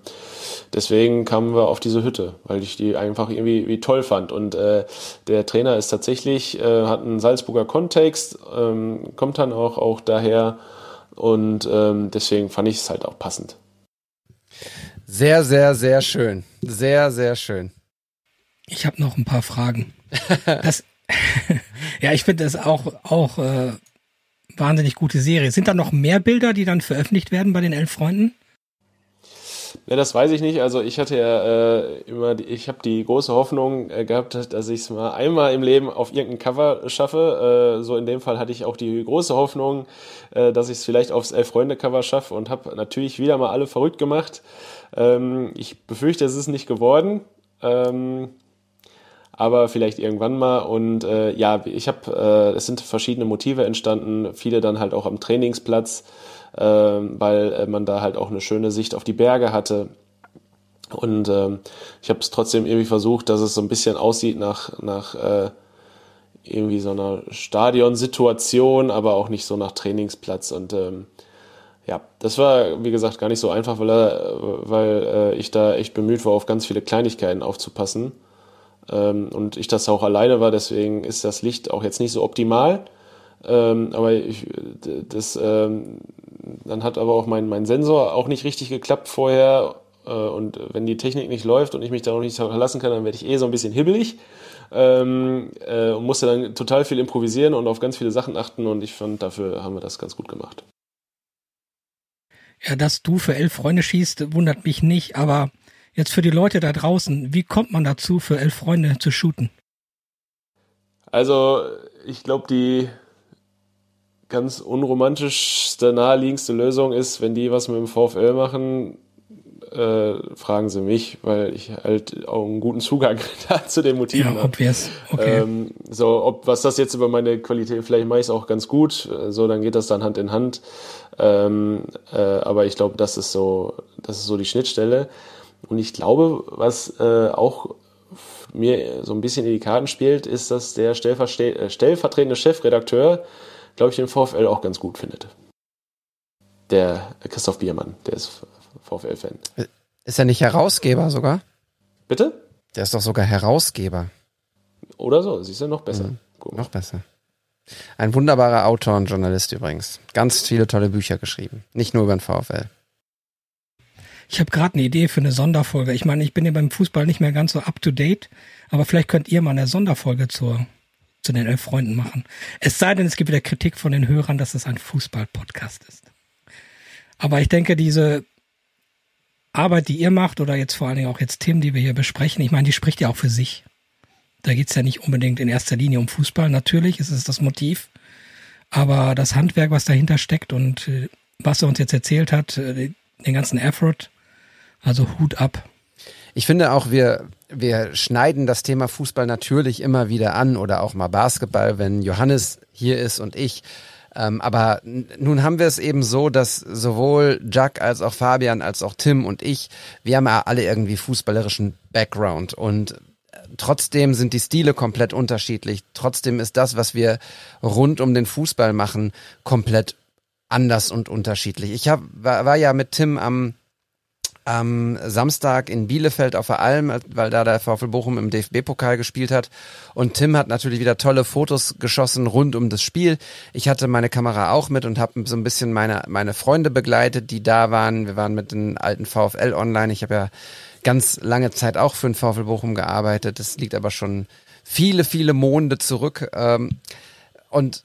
deswegen kamen wir auf diese Hütte, weil ich die einfach irgendwie wie toll fand. Und äh, der Trainer ist tatsächlich, äh, hat einen Salzburger Kontext, ähm, kommt dann auch, auch daher. Und ähm, deswegen fand ich es halt auch passend. Sehr, sehr, sehr schön. Sehr, sehr schön. Ich habe noch ein paar Fragen. Das, <laughs> ja, ich finde das auch, auch äh, wahnsinnig gute Serie. Sind da noch mehr Bilder, die dann veröffentlicht werden bei den elf Freunden? Ja, das weiß ich nicht. Also ich hatte ja äh, immer, die, ich habe die große Hoffnung äh, gehabt, dass ich es mal einmal im Leben auf irgendein Cover schaffe. Äh, so in dem Fall hatte ich auch die große Hoffnung, äh, dass ich es vielleicht aufs Elf-Freunde-Cover schaffe und habe natürlich wieder mal alle verrückt gemacht. Ähm, ich befürchte, es ist nicht geworden. Ähm, aber vielleicht irgendwann mal. Und äh, ja, ich habe, äh, es sind verschiedene Motive entstanden, viele dann halt auch am Trainingsplatz, äh, weil man da halt auch eine schöne Sicht auf die Berge hatte. Und äh, ich habe es trotzdem irgendwie versucht, dass es so ein bisschen aussieht nach, nach äh, irgendwie so einer Stadionsituation, aber auch nicht so nach Trainingsplatz. Und ähm, ja, das war, wie gesagt, gar nicht so einfach, weil, weil äh, ich da echt bemüht war, auf ganz viele Kleinigkeiten aufzupassen. Ähm, und ich das auch alleine war, deswegen ist das Licht auch jetzt nicht so optimal. Ähm, aber ich, das, ähm, dann hat aber auch mein, mein Sensor auch nicht richtig geklappt vorher. Äh, und wenn die Technik nicht läuft und ich mich da noch nicht verlassen kann, dann werde ich eh so ein bisschen hibbelig. Ähm, äh, und musste dann total viel improvisieren und auf ganz viele Sachen achten und ich fand, dafür haben wir das ganz gut gemacht. Ja, dass du für elf Freunde schießt, wundert mich nicht, aber Jetzt für die Leute da draußen, wie kommt man dazu, für elf Freunde zu shooten? Also, ich glaube, die ganz unromantischste, naheliegendste Lösung ist, wenn die was mit dem VfL machen, äh, fragen sie mich, weil ich halt auch einen guten Zugang <laughs> zu den Motiven ja, habe. Okay. Ähm, so, ob was das jetzt über meine Qualität, vielleicht mache ich es auch ganz gut, so dann geht das dann Hand in Hand. Ähm, äh, aber ich glaube, das ist so, das ist so die Schnittstelle. Und ich glaube, was äh, auch mir so ein bisschen in die Karten spielt, ist, dass der äh, stellvertretende Chefredakteur glaube ich, den VfL auch ganz gut findet. Der Christoph Biermann, der ist VfL-Fan. Ist er nicht Herausgeber sogar? Bitte? Der ist doch sogar Herausgeber. Oder so, siehst du, noch besser. Mhm. Noch besser. Ein wunderbarer Autor und Journalist übrigens. Ganz viele tolle Bücher geschrieben. Nicht nur über den VfL. Ich habe gerade eine Idee für eine Sonderfolge. Ich meine, ich bin ja beim Fußball nicht mehr ganz so up to date, aber vielleicht könnt ihr mal eine Sonderfolge zur, zu den elf Freunden machen. Es sei denn, es gibt wieder Kritik von den Hörern, dass es ein Fußball-Podcast ist. Aber ich denke, diese Arbeit, die ihr macht, oder jetzt vor allen Dingen auch jetzt Tim, die wir hier besprechen, ich meine, die spricht ja auch für sich. Da geht's ja nicht unbedingt in erster Linie um Fußball. Natürlich ist es das Motiv. Aber das Handwerk, was dahinter steckt und äh, was er uns jetzt erzählt hat, äh, den ganzen Effort, also Hut ab. Ich finde auch, wir, wir schneiden das Thema Fußball natürlich immer wieder an oder auch mal Basketball, wenn Johannes hier ist und ich. Ähm, aber nun haben wir es eben so, dass sowohl Jack als auch Fabian als auch Tim und ich, wir haben ja alle irgendwie fußballerischen Background und trotzdem sind die Stile komplett unterschiedlich. Trotzdem ist das, was wir rund um den Fußball machen, komplett anders und unterschiedlich. Ich hab, war, war ja mit Tim am am Samstag in Bielefeld auf der Alm, weil da der VfL Bochum im DFB-Pokal gespielt hat. Und Tim hat natürlich wieder tolle Fotos geschossen rund um das Spiel. Ich hatte meine Kamera auch mit und habe so ein bisschen meine, meine Freunde begleitet, die da waren. Wir waren mit den alten VfL online. Ich habe ja ganz lange Zeit auch für den VfL Bochum gearbeitet. Das liegt aber schon viele, viele Monde zurück. Ähm, und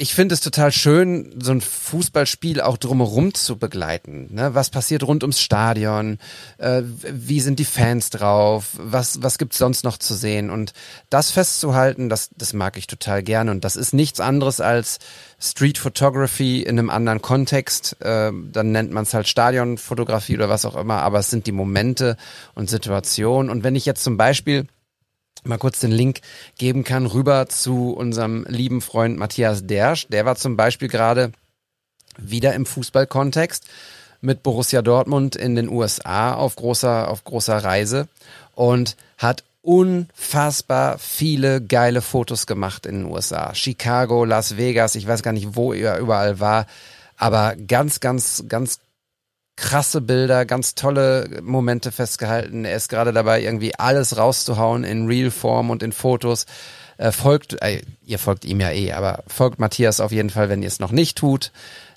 ich finde es total schön, so ein Fußballspiel auch drumherum zu begleiten. Ne? Was passiert rund ums Stadion? Äh, wie sind die Fans drauf? Was, was gibt's sonst noch zu sehen? Und das festzuhalten, das, das mag ich total gerne. Und das ist nichts anderes als Street Photography in einem anderen Kontext. Äh, dann nennt man es halt Stadionfotografie oder was auch immer. Aber es sind die Momente und Situationen. Und wenn ich jetzt zum Beispiel mal kurz den Link geben kann, rüber zu unserem lieben Freund Matthias Dersch. Der war zum Beispiel gerade wieder im Fußballkontext mit Borussia Dortmund in den USA auf großer, auf großer Reise und hat unfassbar viele geile Fotos gemacht in den USA. Chicago, Las Vegas, ich weiß gar nicht, wo er überall war, aber ganz, ganz, ganz krasse Bilder, ganz tolle Momente festgehalten. Er ist gerade dabei, irgendwie alles rauszuhauen in Real-Form und in Fotos. Äh, folgt, äh, ihr folgt ihm ja eh, aber folgt Matthias auf jeden Fall, wenn ihr es noch nicht tut.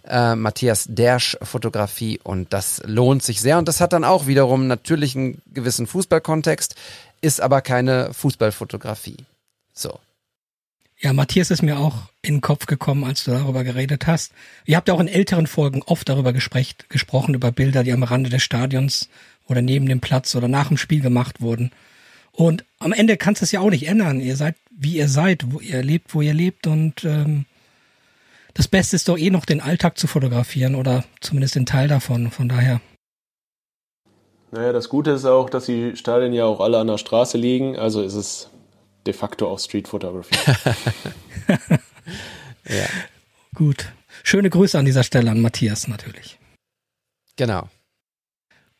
Äh, Matthias Dersch Fotografie und das lohnt sich sehr und das hat dann auch wiederum natürlich einen gewissen Fußballkontext, ist aber keine Fußballfotografie. So. Ja, Matthias ist mir auch in den Kopf gekommen, als du darüber geredet hast. Ihr habt ja auch in älteren Folgen oft darüber gesprecht, gesprochen, über Bilder, die am Rande des Stadions oder neben dem Platz oder nach dem Spiel gemacht wurden. Und am Ende kannst du es ja auch nicht ändern. Ihr seid, wie ihr seid, wo ihr lebt, wo ihr lebt. Und ähm, das Beste ist doch eh noch den Alltag zu fotografieren oder zumindest den Teil davon. Von daher. Naja, das Gute ist auch, dass die Stadien ja auch alle an der Straße liegen. Also ist es de facto auch Street Photography. <laughs> ja. Gut. Schöne Grüße an dieser Stelle an Matthias natürlich. Genau.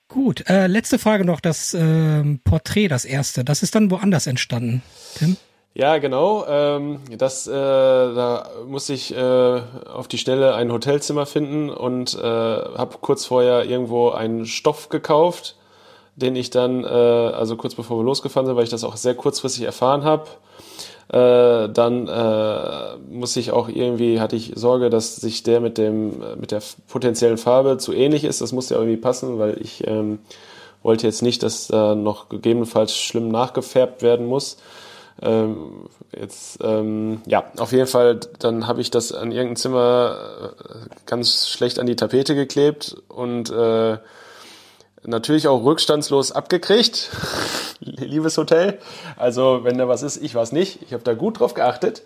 Gut, äh, letzte Frage noch, das äh, Porträt, das erste, das ist dann woanders entstanden, Tim? Ja, genau. Ähm, das, äh, da musste ich äh, auf die Stelle ein Hotelzimmer finden und äh, habe kurz vorher irgendwo einen Stoff gekauft den ich dann, äh, also kurz bevor wir losgefahren sind, weil ich das auch sehr kurzfristig erfahren habe, äh, dann äh, muss ich auch irgendwie, hatte ich Sorge, dass sich der mit dem, mit der potenziellen Farbe zu ähnlich ist. Das musste ja irgendwie passen, weil ich ähm, wollte jetzt nicht, dass da noch gegebenenfalls schlimm nachgefärbt werden muss. Ähm, jetzt, ähm, ja, auf jeden Fall, dann habe ich das an irgendeinem Zimmer äh, ganz schlecht an die Tapete geklebt und äh, natürlich auch rückstandslos abgekriegt. <laughs> Liebes Hotel. Also, wenn da was ist, ich weiß nicht. Ich habe da gut drauf geachtet.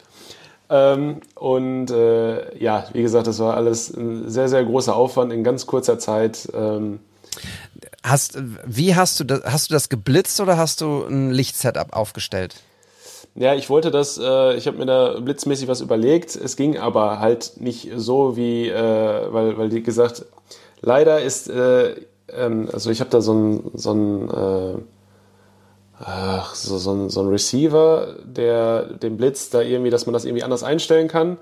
Ähm, und äh, ja, wie gesagt, das war alles ein sehr, sehr großer Aufwand in ganz kurzer Zeit. Ähm, hast, wie hast du das, hast du das geblitzt oder hast du ein Lichtsetup aufgestellt? Ja, ich wollte das, äh, ich habe mir da blitzmäßig was überlegt. Es ging aber halt nicht so wie, äh, weil, weil die gesagt, leider ist äh, ähm, also ich habe da so ein, so ein, äh, ach, so, so, ein, so ein Receiver, der den Blitz da irgendwie, dass man das irgendwie anders einstellen kann.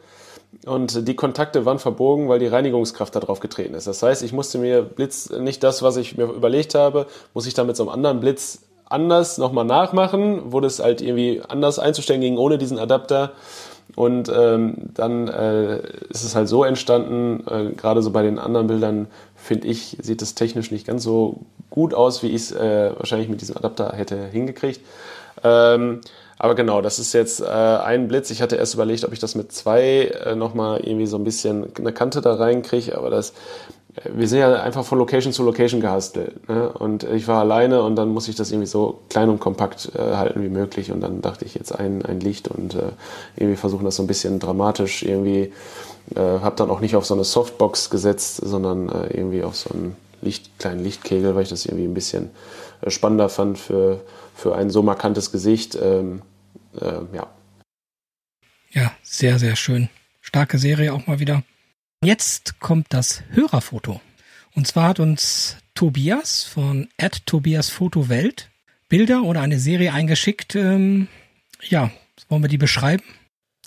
und die Kontakte waren verbogen, weil die Reinigungskraft da drauf getreten ist. Das heißt, ich musste mir Blitz, nicht das, was ich mir überlegt habe, muss ich da mit so einem anderen Blitz anders nochmal nachmachen, wurde es halt irgendwie anders einzustellen ging ohne diesen Adapter. Und ähm, dann äh, ist es halt so entstanden, äh, gerade so bei den anderen Bildern, finde ich, sieht es technisch nicht ganz so gut aus, wie ich es äh, wahrscheinlich mit diesem Adapter hätte hingekriegt. Ähm, aber genau, das ist jetzt äh, ein Blitz. Ich hatte erst überlegt, ob ich das mit zwei äh, nochmal irgendwie so ein bisschen eine Kante da reinkriege, aber das, wir sind ja einfach von Location zu Location gehustelt. Ne? Und ich war alleine und dann muss ich das irgendwie so klein und kompakt äh, halten wie möglich. Und dann dachte ich jetzt ein, ein Licht und äh, irgendwie versuchen das so ein bisschen dramatisch irgendwie. Äh, habe dann auch nicht auf so eine Softbox gesetzt, sondern äh, irgendwie auf so einen Licht, kleinen Lichtkegel, weil ich das irgendwie ein bisschen äh, spannender fand für, für ein so markantes Gesicht. Ähm, äh, ja. Ja, sehr, sehr schön. Starke Serie auch mal wieder. Jetzt kommt das Hörerfoto. Und zwar hat uns Tobias von Tobias Bilder oder eine Serie eingeschickt. Ähm, ja, wollen wir die beschreiben?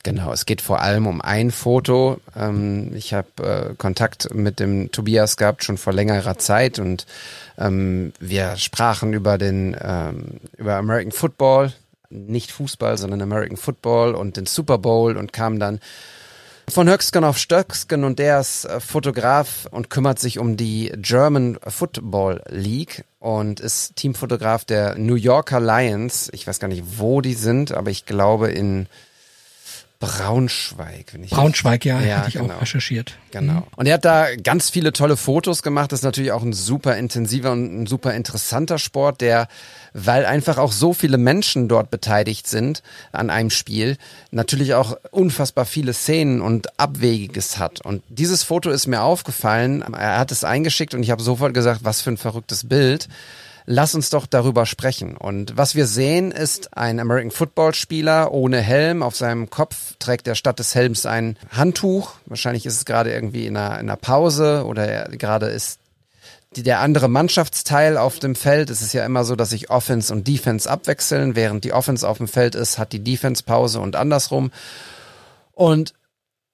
Genau, es geht vor allem um ein Foto. Ähm, ich habe äh, Kontakt mit dem Tobias gehabt schon vor längerer Zeit und ähm, wir sprachen über den ähm, über American Football, nicht Fußball, sondern American Football und den Super Bowl und kamen dann von Höcksken auf Stöcksken und der ist äh, Fotograf und kümmert sich um die German Football League und ist Teamfotograf der New Yorker Lions. Ich weiß gar nicht, wo die sind, aber ich glaube in Braunschweig. Wenn ich Braunschweig, ja, ja hatte ich genau. auch recherchiert. Genau. Mhm. Und er hat da ganz viele tolle Fotos gemacht. Das ist natürlich auch ein super intensiver und ein super interessanter Sport, der, weil einfach auch so viele Menschen dort beteiligt sind an einem Spiel, natürlich auch unfassbar viele Szenen und Abwegiges hat. Und dieses Foto ist mir aufgefallen. Er hat es eingeschickt und ich habe sofort gesagt, was für ein verrücktes Bild lass uns doch darüber sprechen. Und was wir sehen, ist ein American Football Spieler ohne Helm. Auf seinem Kopf trägt er statt des Helms ein Handtuch. Wahrscheinlich ist es gerade irgendwie in einer, in einer Pause oder er, gerade ist der andere Mannschaftsteil auf dem Feld. Es ist ja immer so, dass sich Offense und Defense abwechseln. Während die Offense auf dem Feld ist, hat die Defense Pause und andersrum. Und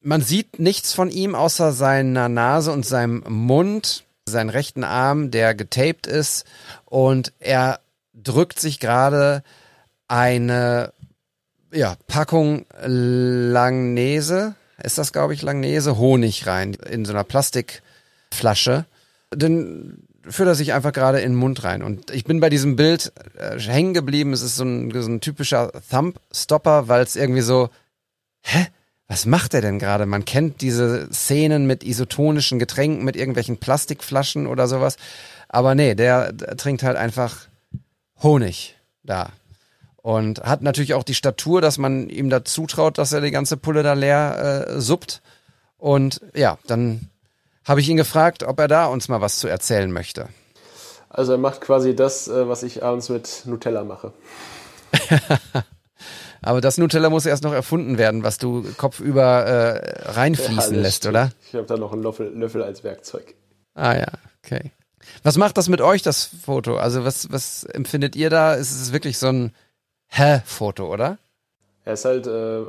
man sieht nichts von ihm außer seiner Nase und seinem Mund seinen rechten Arm, der getaped ist und er drückt sich gerade eine ja, Packung Langnese, ist das glaube ich Langnese, Honig rein in so einer Plastikflasche. Den führt er sich einfach gerade in den Mund rein. Und ich bin bei diesem Bild äh, hängen geblieben. Es ist so ein, so ein typischer Thumb-Stopper, weil es irgendwie so, hä? Was macht er denn gerade? Man kennt diese Szenen mit isotonischen Getränken, mit irgendwelchen Plastikflaschen oder sowas. Aber nee, der, der trinkt halt einfach Honig da. Und hat natürlich auch die Statur, dass man ihm da zutraut, dass er die ganze Pulle da leer äh, suppt. Und ja, dann habe ich ihn gefragt, ob er da uns mal was zu erzählen möchte. Also er macht quasi das, äh, was ich abends mit Nutella mache. <laughs> Aber das Nutella muss erst noch erfunden werden, was du kopfüber äh, reinfließen ja, lässt, stimmt. oder? Ich habe da noch einen Löffel, Löffel als Werkzeug. Ah ja, okay. Was macht das mit euch, das Foto? Also was, was empfindet ihr da? Ist es wirklich so ein Hä-Foto, oder? Ja, ist halt, äh,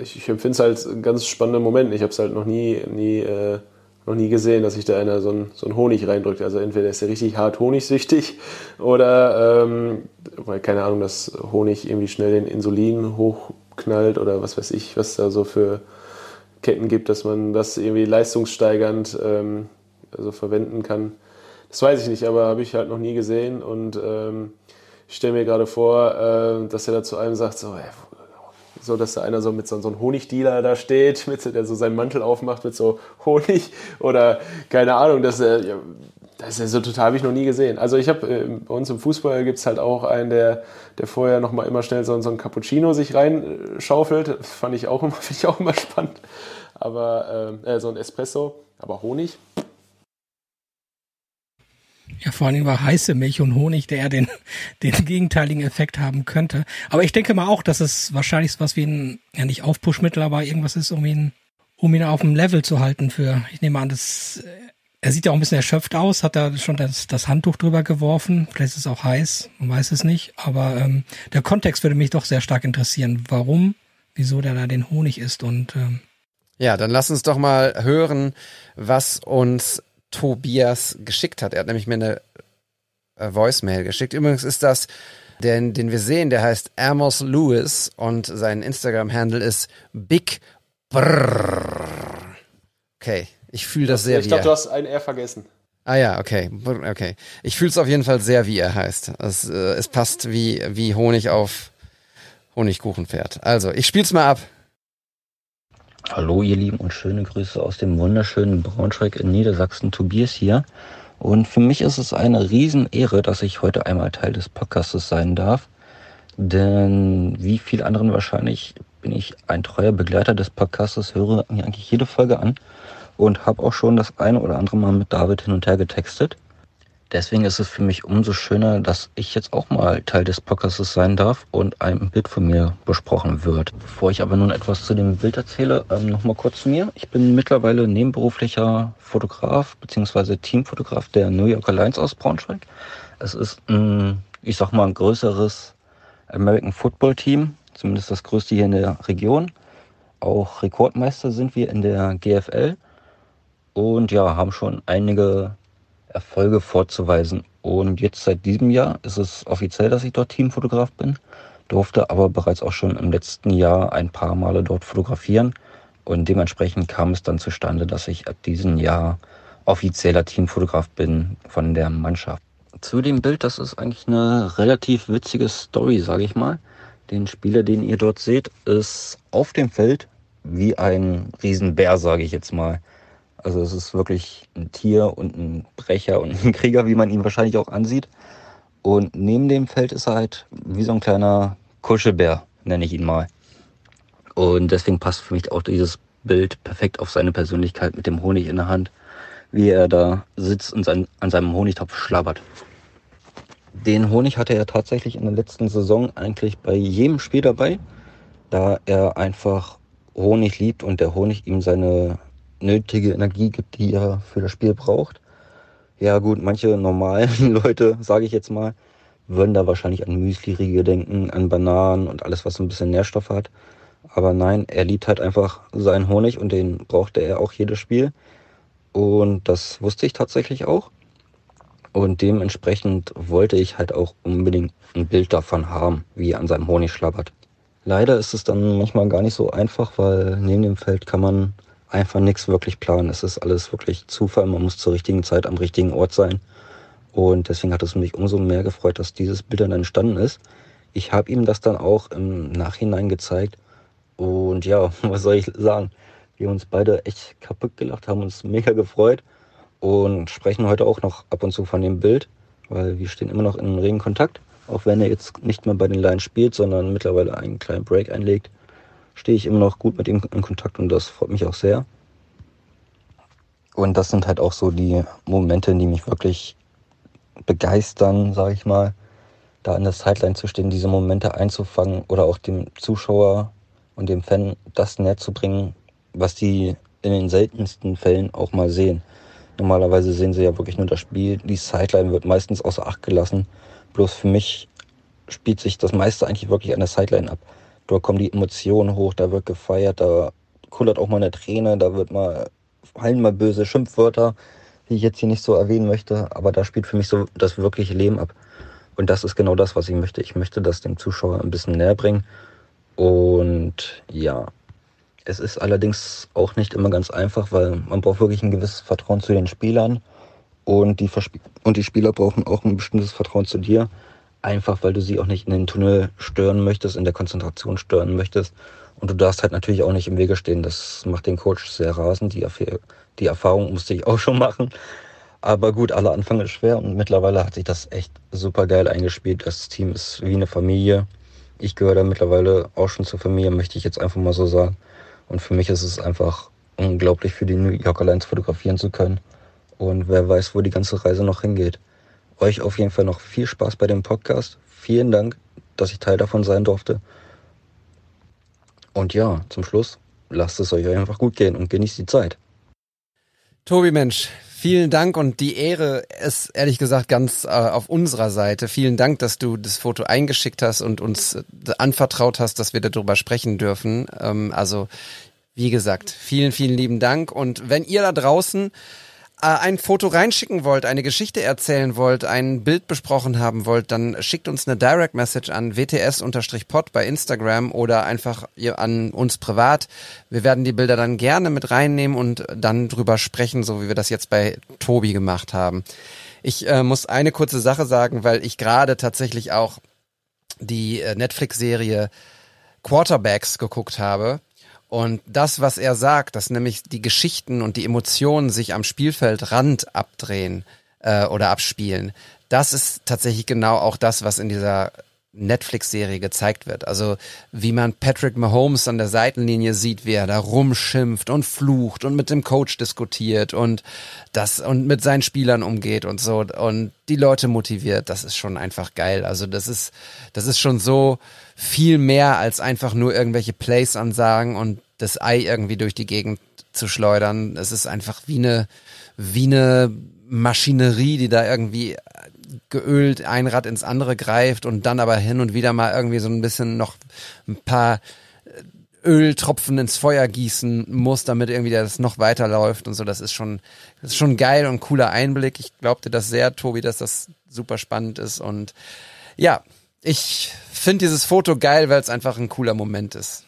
ich, ich empfinde es halt ein ganz spannender Moment. Ich habe es halt noch nie, nie äh, noch nie gesehen, dass sich da einer so einen so Honig reindrückt. Also entweder ist er richtig hart honigsüchtig oder, ähm, weil keine Ahnung, dass Honig irgendwie schnell den Insulin hochknallt oder was weiß ich, was da so für Ketten gibt, dass man das irgendwie leistungssteigernd ähm, also verwenden kann. Das weiß ich nicht, aber habe ich halt noch nie gesehen und ähm, ich stelle mir gerade vor, äh, dass er da zu einem sagt, so, ey, so dass da einer so mit so, so einem Honigdealer da steht, <laughs> mit, der so seinen Mantel aufmacht mit so Honig oder keine Ahnung, das, äh, das ist ja so total, habe ich noch nie gesehen. Also ich habe, äh, bei uns im Fußball gibt es halt auch einen, der, der vorher nochmal immer schnell so, so ein Cappuccino sich reinschaufelt. Das fand ich auch immer, <laughs> ich auch immer spannend. Aber äh, äh so ein Espresso, aber Honig, ja, vor allem war heiße Milch und Honig, der den, <laughs> den gegenteiligen Effekt haben könnte. Aber ich denke mal auch, dass es wahrscheinlich was wie ein, ja nicht Aufpushmittel, aber irgendwas ist, um ihn, um ihn auf dem Level zu halten für, ich nehme an, das, er sieht ja auch ein bisschen erschöpft aus, hat da schon das, das Handtuch drüber geworfen. Vielleicht ist es auch heiß, man weiß es nicht. Aber ähm, der Kontext würde mich doch sehr stark interessieren. Warum, wieso der da den Honig isst und ähm, Ja, dann lass uns doch mal hören, was uns Tobias geschickt hat. Er hat nämlich mir eine äh, Voicemail geschickt. Übrigens ist das, den, den wir sehen, der heißt Amos Lewis und sein Instagram-Handle ist Big Brrr. Okay, ich fühle das sehr ich glaube, du hast ein R vergessen. Ah ja, okay, okay. Ich fühle es auf jeden Fall sehr, wie er heißt. Es, äh, es passt wie, wie Honig auf Honigkuchenpferd. Also, ich spiel's mal ab. Hallo ihr Lieben und schöne Grüße aus dem wunderschönen Braunschweig in Niedersachsen. Tobias hier. Und für mich ist es eine Riesenehre, dass ich heute einmal Teil des Podcastes sein darf. Denn wie viele anderen wahrscheinlich bin ich ein treuer Begleiter des Podcastes, höre mir eigentlich jede Folge an und habe auch schon das eine oder andere Mal mit David hin und her getextet. Deswegen ist es für mich umso schöner, dass ich jetzt auch mal Teil des Podcasts sein darf und ein Bild von mir besprochen wird. Bevor ich aber nun etwas zu dem Bild erzähle, ähm, nochmal kurz zu mir. Ich bin mittlerweile nebenberuflicher Fotograf bzw. Teamfotograf der New Yorker Lions aus Braunschweig. Es ist ein, ich sag mal, ein größeres American Football Team, zumindest das größte hier in der Region. Auch Rekordmeister sind wir in der GFL und ja, haben schon einige Erfolge vorzuweisen. Und jetzt seit diesem Jahr ist es offiziell, dass ich dort Teamfotograf bin, durfte aber bereits auch schon im letzten Jahr ein paar Male dort fotografieren. Und dementsprechend kam es dann zustande, dass ich ab diesem Jahr offizieller Teamfotograf bin von der Mannschaft. Zu dem Bild, das ist eigentlich eine relativ witzige Story, sage ich mal. Den Spieler, den ihr dort seht, ist auf dem Feld wie ein Riesenbär, sage ich jetzt mal. Also es ist wirklich ein Tier und ein Brecher und ein <laughs> Krieger, wie man ihn wahrscheinlich auch ansieht. Und neben dem Feld ist er halt wie so ein kleiner Kuschelbär, nenne ich ihn mal. Und deswegen passt für mich auch dieses Bild perfekt auf seine Persönlichkeit mit dem Honig in der Hand, wie er da sitzt und sein, an seinem Honigtopf schlabbert. Den Honig hatte er tatsächlich in der letzten Saison eigentlich bei jedem Spiel dabei, da er einfach Honig liebt und der Honig ihm seine nötige Energie gibt, die er für das Spiel braucht. Ja gut, manche normalen <laughs> Leute, sage ich jetzt mal, würden da wahrscheinlich an Müsli-Riegel denken, an Bananen und alles, was ein bisschen Nährstoffe hat. Aber nein, er liebt halt einfach seinen Honig und den brauchte er auch jedes Spiel. Und das wusste ich tatsächlich auch. Und dementsprechend wollte ich halt auch unbedingt ein Bild davon haben, wie er an seinem Honig schlabbert. Leider ist es dann manchmal gar nicht so einfach, weil neben dem Feld kann man einfach nichts wirklich planen. Es ist alles wirklich Zufall. Man muss zur richtigen Zeit am richtigen Ort sein. Und deswegen hat es mich umso mehr gefreut, dass dieses Bild dann entstanden ist. Ich habe ihm das dann auch im Nachhinein gezeigt. Und ja, <laughs> was soll ich sagen? Wir haben uns beide echt kaputt gelacht, haben uns mega gefreut und sprechen heute auch noch ab und zu von dem Bild, weil wir stehen immer noch in regen Kontakt. Auch wenn er jetzt nicht mehr bei den Lions spielt, sondern mittlerweile einen kleinen Break einlegt, stehe ich immer noch gut mit ihm in Kontakt und das freut mich auch sehr. Und das sind halt auch so die Momente, die mich wirklich begeistern, sage ich mal, da an der Sideline zu stehen, diese Momente einzufangen oder auch dem Zuschauer und dem Fan das näher zu bringen, was die in den seltensten Fällen auch mal sehen. Normalerweise sehen sie ja wirklich nur das Spiel. Die Sideline wird meistens außer Acht gelassen. Bloß für mich spielt sich das meiste eigentlich wirklich an der Sideline ab. Dort kommen die Emotionen hoch, da wird gefeiert, da kullert auch mal eine Träne, da wird mal, fallen mal böse Schimpfwörter, die ich jetzt hier nicht so erwähnen möchte, aber da spielt für mich so das wirkliche Leben ab. Und das ist genau das, was ich möchte. Ich möchte das dem Zuschauer ein bisschen näher bringen. Und ja, es ist allerdings auch nicht immer ganz einfach, weil man braucht wirklich ein gewisses Vertrauen zu den Spielern und die, Versp und die Spieler brauchen auch ein bestimmtes Vertrauen zu dir. Einfach weil du sie auch nicht in den Tunnel stören möchtest, in der Konzentration stören möchtest. Und du darfst halt natürlich auch nicht im Wege stehen. Das macht den Coach sehr rasend. Die, Erf- die Erfahrung musste ich auch schon machen. Aber gut, aller Anfang ist schwer und mittlerweile hat sich das echt super geil eingespielt. Das Team ist wie eine Familie. Ich gehöre da mittlerweile auch schon zur Familie, möchte ich jetzt einfach mal so sagen. Und für mich ist es einfach unglaublich, für die New Yorker Lions fotografieren zu können. Und wer weiß, wo die ganze Reise noch hingeht. Euch auf jeden Fall noch viel Spaß bei dem Podcast. Vielen Dank, dass ich Teil davon sein durfte. Und ja, zum Schluss, lasst es euch einfach gut gehen und genießt die Zeit. Tobi Mensch, vielen Dank und die Ehre ist ehrlich gesagt ganz äh, auf unserer Seite. Vielen Dank, dass du das Foto eingeschickt hast und uns äh, anvertraut hast, dass wir darüber sprechen dürfen. Ähm, also wie gesagt, vielen, vielen lieben Dank. Und wenn ihr da draußen ein Foto reinschicken wollt, eine Geschichte erzählen wollt, ein Bild besprochen haben wollt, dann schickt uns eine Direct Message an wts-pod bei Instagram oder einfach an uns privat. Wir werden die Bilder dann gerne mit reinnehmen und dann drüber sprechen, so wie wir das jetzt bei Tobi gemacht haben. Ich äh, muss eine kurze Sache sagen, weil ich gerade tatsächlich auch die äh, Netflix-Serie Quarterbacks geguckt habe und das, was er sagt, dass nämlich die Geschichten und die Emotionen sich am Spielfeldrand abdrehen äh, oder abspielen, das ist tatsächlich genau auch das, was in dieser Netflix-Serie gezeigt wird. Also wie man Patrick Mahomes an der Seitenlinie sieht, wie er da rumschimpft und flucht und mit dem Coach diskutiert und das und mit seinen Spielern umgeht und so und die Leute motiviert. Das ist schon einfach geil. Also das ist das ist schon so viel mehr als einfach nur irgendwelche Plays ansagen und das Ei irgendwie durch die Gegend zu schleudern. Es ist einfach wie eine, wie eine Maschinerie, die da irgendwie geölt ein Rad ins andere greift und dann aber hin und wieder mal irgendwie so ein bisschen noch ein paar Öltropfen ins Feuer gießen muss, damit irgendwie das noch weiterläuft und so. Das ist schon, das ist schon geil und cooler Einblick. Ich glaubte das sehr, Tobi, dass das super spannend ist und ja, ich finde dieses Foto geil, weil es einfach ein cooler Moment ist.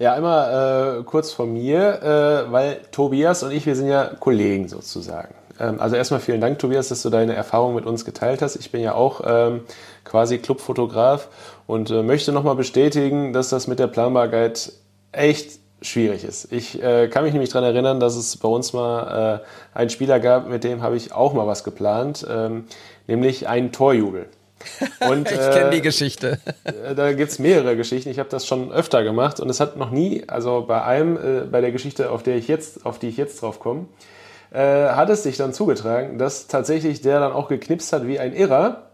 Ja, einmal äh, kurz von mir, äh, weil Tobias und ich, wir sind ja Kollegen sozusagen. Ähm, also erstmal vielen Dank, Tobias, dass du deine Erfahrung mit uns geteilt hast. Ich bin ja auch ähm, quasi Clubfotograf und äh, möchte nochmal bestätigen, dass das mit der Planbarkeit echt schwierig ist. Ich äh, kann mich nämlich daran erinnern, dass es bei uns mal äh, einen Spieler gab, mit dem habe ich auch mal was geplant, ähm, nämlich einen Torjubel. <laughs> Und, ich kenne die äh, Geschichte. Äh, da gibt's mehrere Geschichten. Ich habe das schon öfter gemacht und es hat noch nie, also bei einem, äh, bei der Geschichte, auf der ich jetzt, auf die ich jetzt drauf komme, äh, hat es sich dann zugetragen, dass tatsächlich der dann auch geknipst hat wie ein Irrer,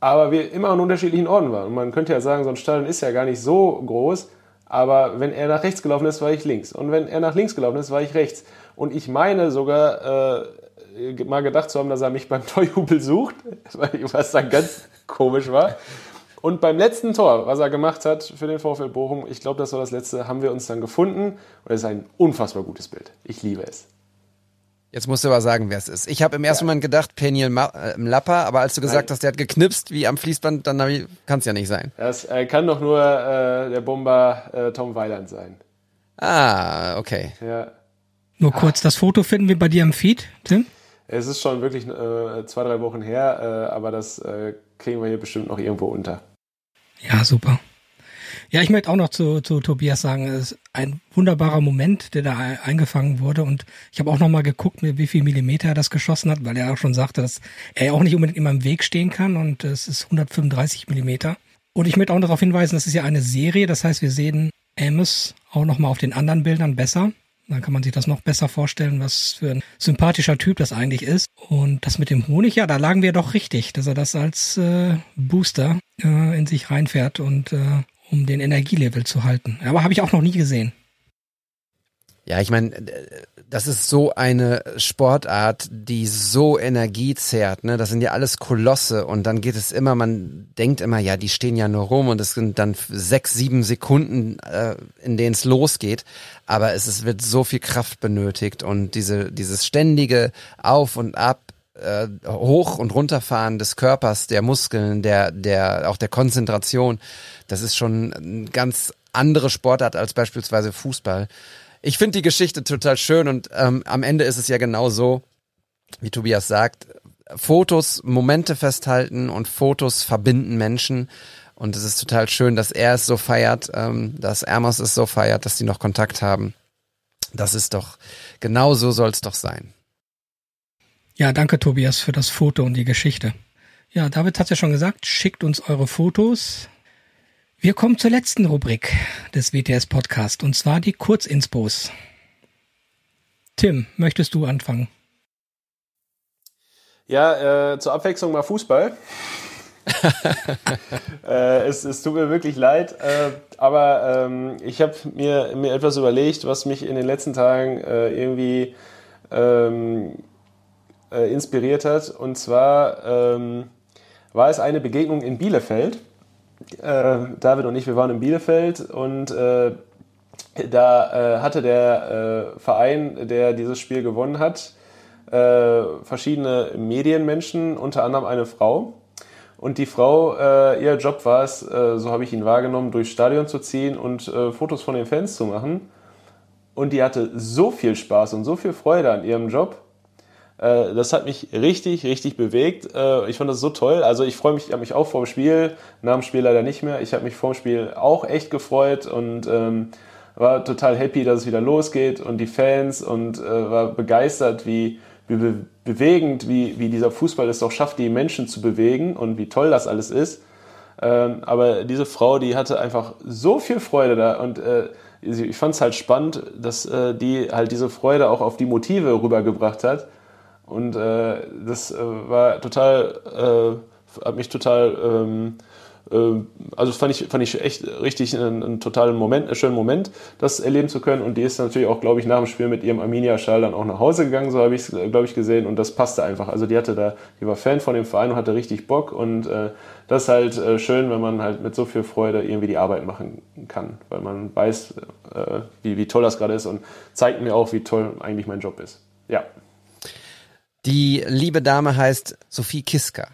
aber wir immer an unterschiedlichen Orten waren. Und man könnte ja sagen, so ein Stadion ist ja gar nicht so groß, aber wenn er nach rechts gelaufen ist, war ich links. Und wenn er nach links gelaufen ist, war ich rechts. Und ich meine sogar, äh, mal gedacht zu haben, dass er mich beim <laughs> Torjubel sucht, was dann ganz komisch war. Und beim letzten Tor, was er gemacht hat für den VfL Bochum, ich glaube, das war das letzte, haben wir uns dann gefunden. Und es ist ein unfassbar gutes Bild. Ich liebe es. Jetzt musst du aber sagen, wer es ist. Ich habe im ersten ja. Moment gedacht, Peniel äh, Lappa, aber als du gesagt Nein. hast, der hat geknipst wie am Fließband, dann kann es ja nicht sein. Das äh, kann doch nur äh, der Bomber äh, Tom Weiland sein. Ah, okay. Ja. Nur kurz, das Foto finden wir bei dir im Feed, Tim? Es ist schon wirklich äh, zwei, drei Wochen her, äh, aber das äh, kriegen wir hier bestimmt noch irgendwo unter. Ja, super. Ja, ich möchte auch noch zu, zu Tobias sagen, es ist ein wunderbarer Moment, der da eingefangen wurde. Und ich habe auch noch mal geguckt, mit wie viel Millimeter er das geschossen hat, weil er auch schon sagte, dass er auch nicht unbedingt immer im Weg stehen kann. Und es ist 135 Millimeter. Und ich möchte auch noch darauf hinweisen, das ist ja eine Serie. Das heißt, wir sehen Amos auch noch mal auf den anderen Bildern besser. Dann kann man sich das noch besser vorstellen, was für ein sympathischer Typ das eigentlich ist. Und das mit dem Honig, ja, da lagen wir doch richtig, dass er das als äh, Booster äh, in sich reinfährt und äh, um den Energielevel zu halten. Aber habe ich auch noch nie gesehen. Ja, ich meine, das ist so eine Sportart, die so Energie zehrt. Ne? Das sind ja alles Kolosse und dann geht es immer, man denkt immer, ja, die stehen ja nur rum und es sind dann sechs, sieben Sekunden, äh, in denen es losgeht. Aber es, es wird so viel Kraft benötigt und diese, dieses ständige Auf und Ab äh, hoch und runterfahren des Körpers, der Muskeln, der, der, auch der Konzentration, das ist schon eine ganz andere Sportart als beispielsweise Fußball. Ich finde die Geschichte total schön und ähm, am Ende ist es ja genau so, wie Tobias sagt, Fotos, Momente festhalten und Fotos verbinden Menschen. Und es ist total schön, dass er es so feiert, ähm, dass Amos es so feiert, dass die noch Kontakt haben. Das ist doch, genau so soll es doch sein. Ja, danke Tobias für das Foto und die Geschichte. Ja, David hat ja schon gesagt, schickt uns eure Fotos wir kommen zur letzten Rubrik des WTS Podcast und zwar die Kurzinspos. Tim, möchtest du anfangen? Ja, äh, zur Abwechslung mal Fußball. <laughs> äh, es, es, tut mir wirklich leid, äh, aber ähm, ich habe mir, mir etwas überlegt, was mich in den letzten Tagen äh, irgendwie ähm, äh, inspiriert hat. Und zwar ähm, war es eine Begegnung in Bielefeld äh, David und ich, wir waren in Bielefeld und äh, da äh, hatte der äh, Verein, der dieses Spiel gewonnen hat, äh, verschiedene Medienmenschen, unter anderem eine Frau. Und die Frau, äh, ihr Job war es, so habe ich ihn wahrgenommen, durchs Stadion zu ziehen und Fotos von den Fans zu machen. Und die hatte so viel Spaß und so viel Freude an ihrem Job. Äh, das hat mich richtig, richtig bewegt. Äh, ich fand das so toll. Also ich freue mich, ich habe mich auch vor dem Spiel, nach dem Spiel leider nicht mehr. Ich habe mich vor dem Spiel auch echt gefreut und ähm, war total happy, dass es wieder losgeht und die Fans und äh, war begeistert, wie, wie be bewegend, wie, wie dieser Fußball es doch schafft, die Menschen zu bewegen und wie toll das alles ist. Ähm, aber diese Frau, die hatte einfach so viel Freude da und äh, ich fand es halt spannend, dass äh, die halt diese Freude auch auf die Motive rübergebracht hat. Und äh, das äh, war total, äh, hat mich total, ähm, äh, also fand ich, fand ich echt richtig einen, einen totalen Moment, einen schönen Moment, das erleben zu können. Und die ist natürlich auch, glaube ich, nach dem Spiel mit ihrem Arminia-Schal dann auch nach Hause gegangen, so habe ich es, glaube ich, gesehen. Und das passte einfach. Also die hatte da, die war Fan von dem Verein und hatte richtig Bock. Und äh, das ist halt äh, schön, wenn man halt mit so viel Freude irgendwie die Arbeit machen kann, weil man weiß, äh, wie, wie toll das gerade ist und zeigt mir auch, wie toll eigentlich mein Job ist. Ja. Die liebe Dame heißt Sophie Kiska.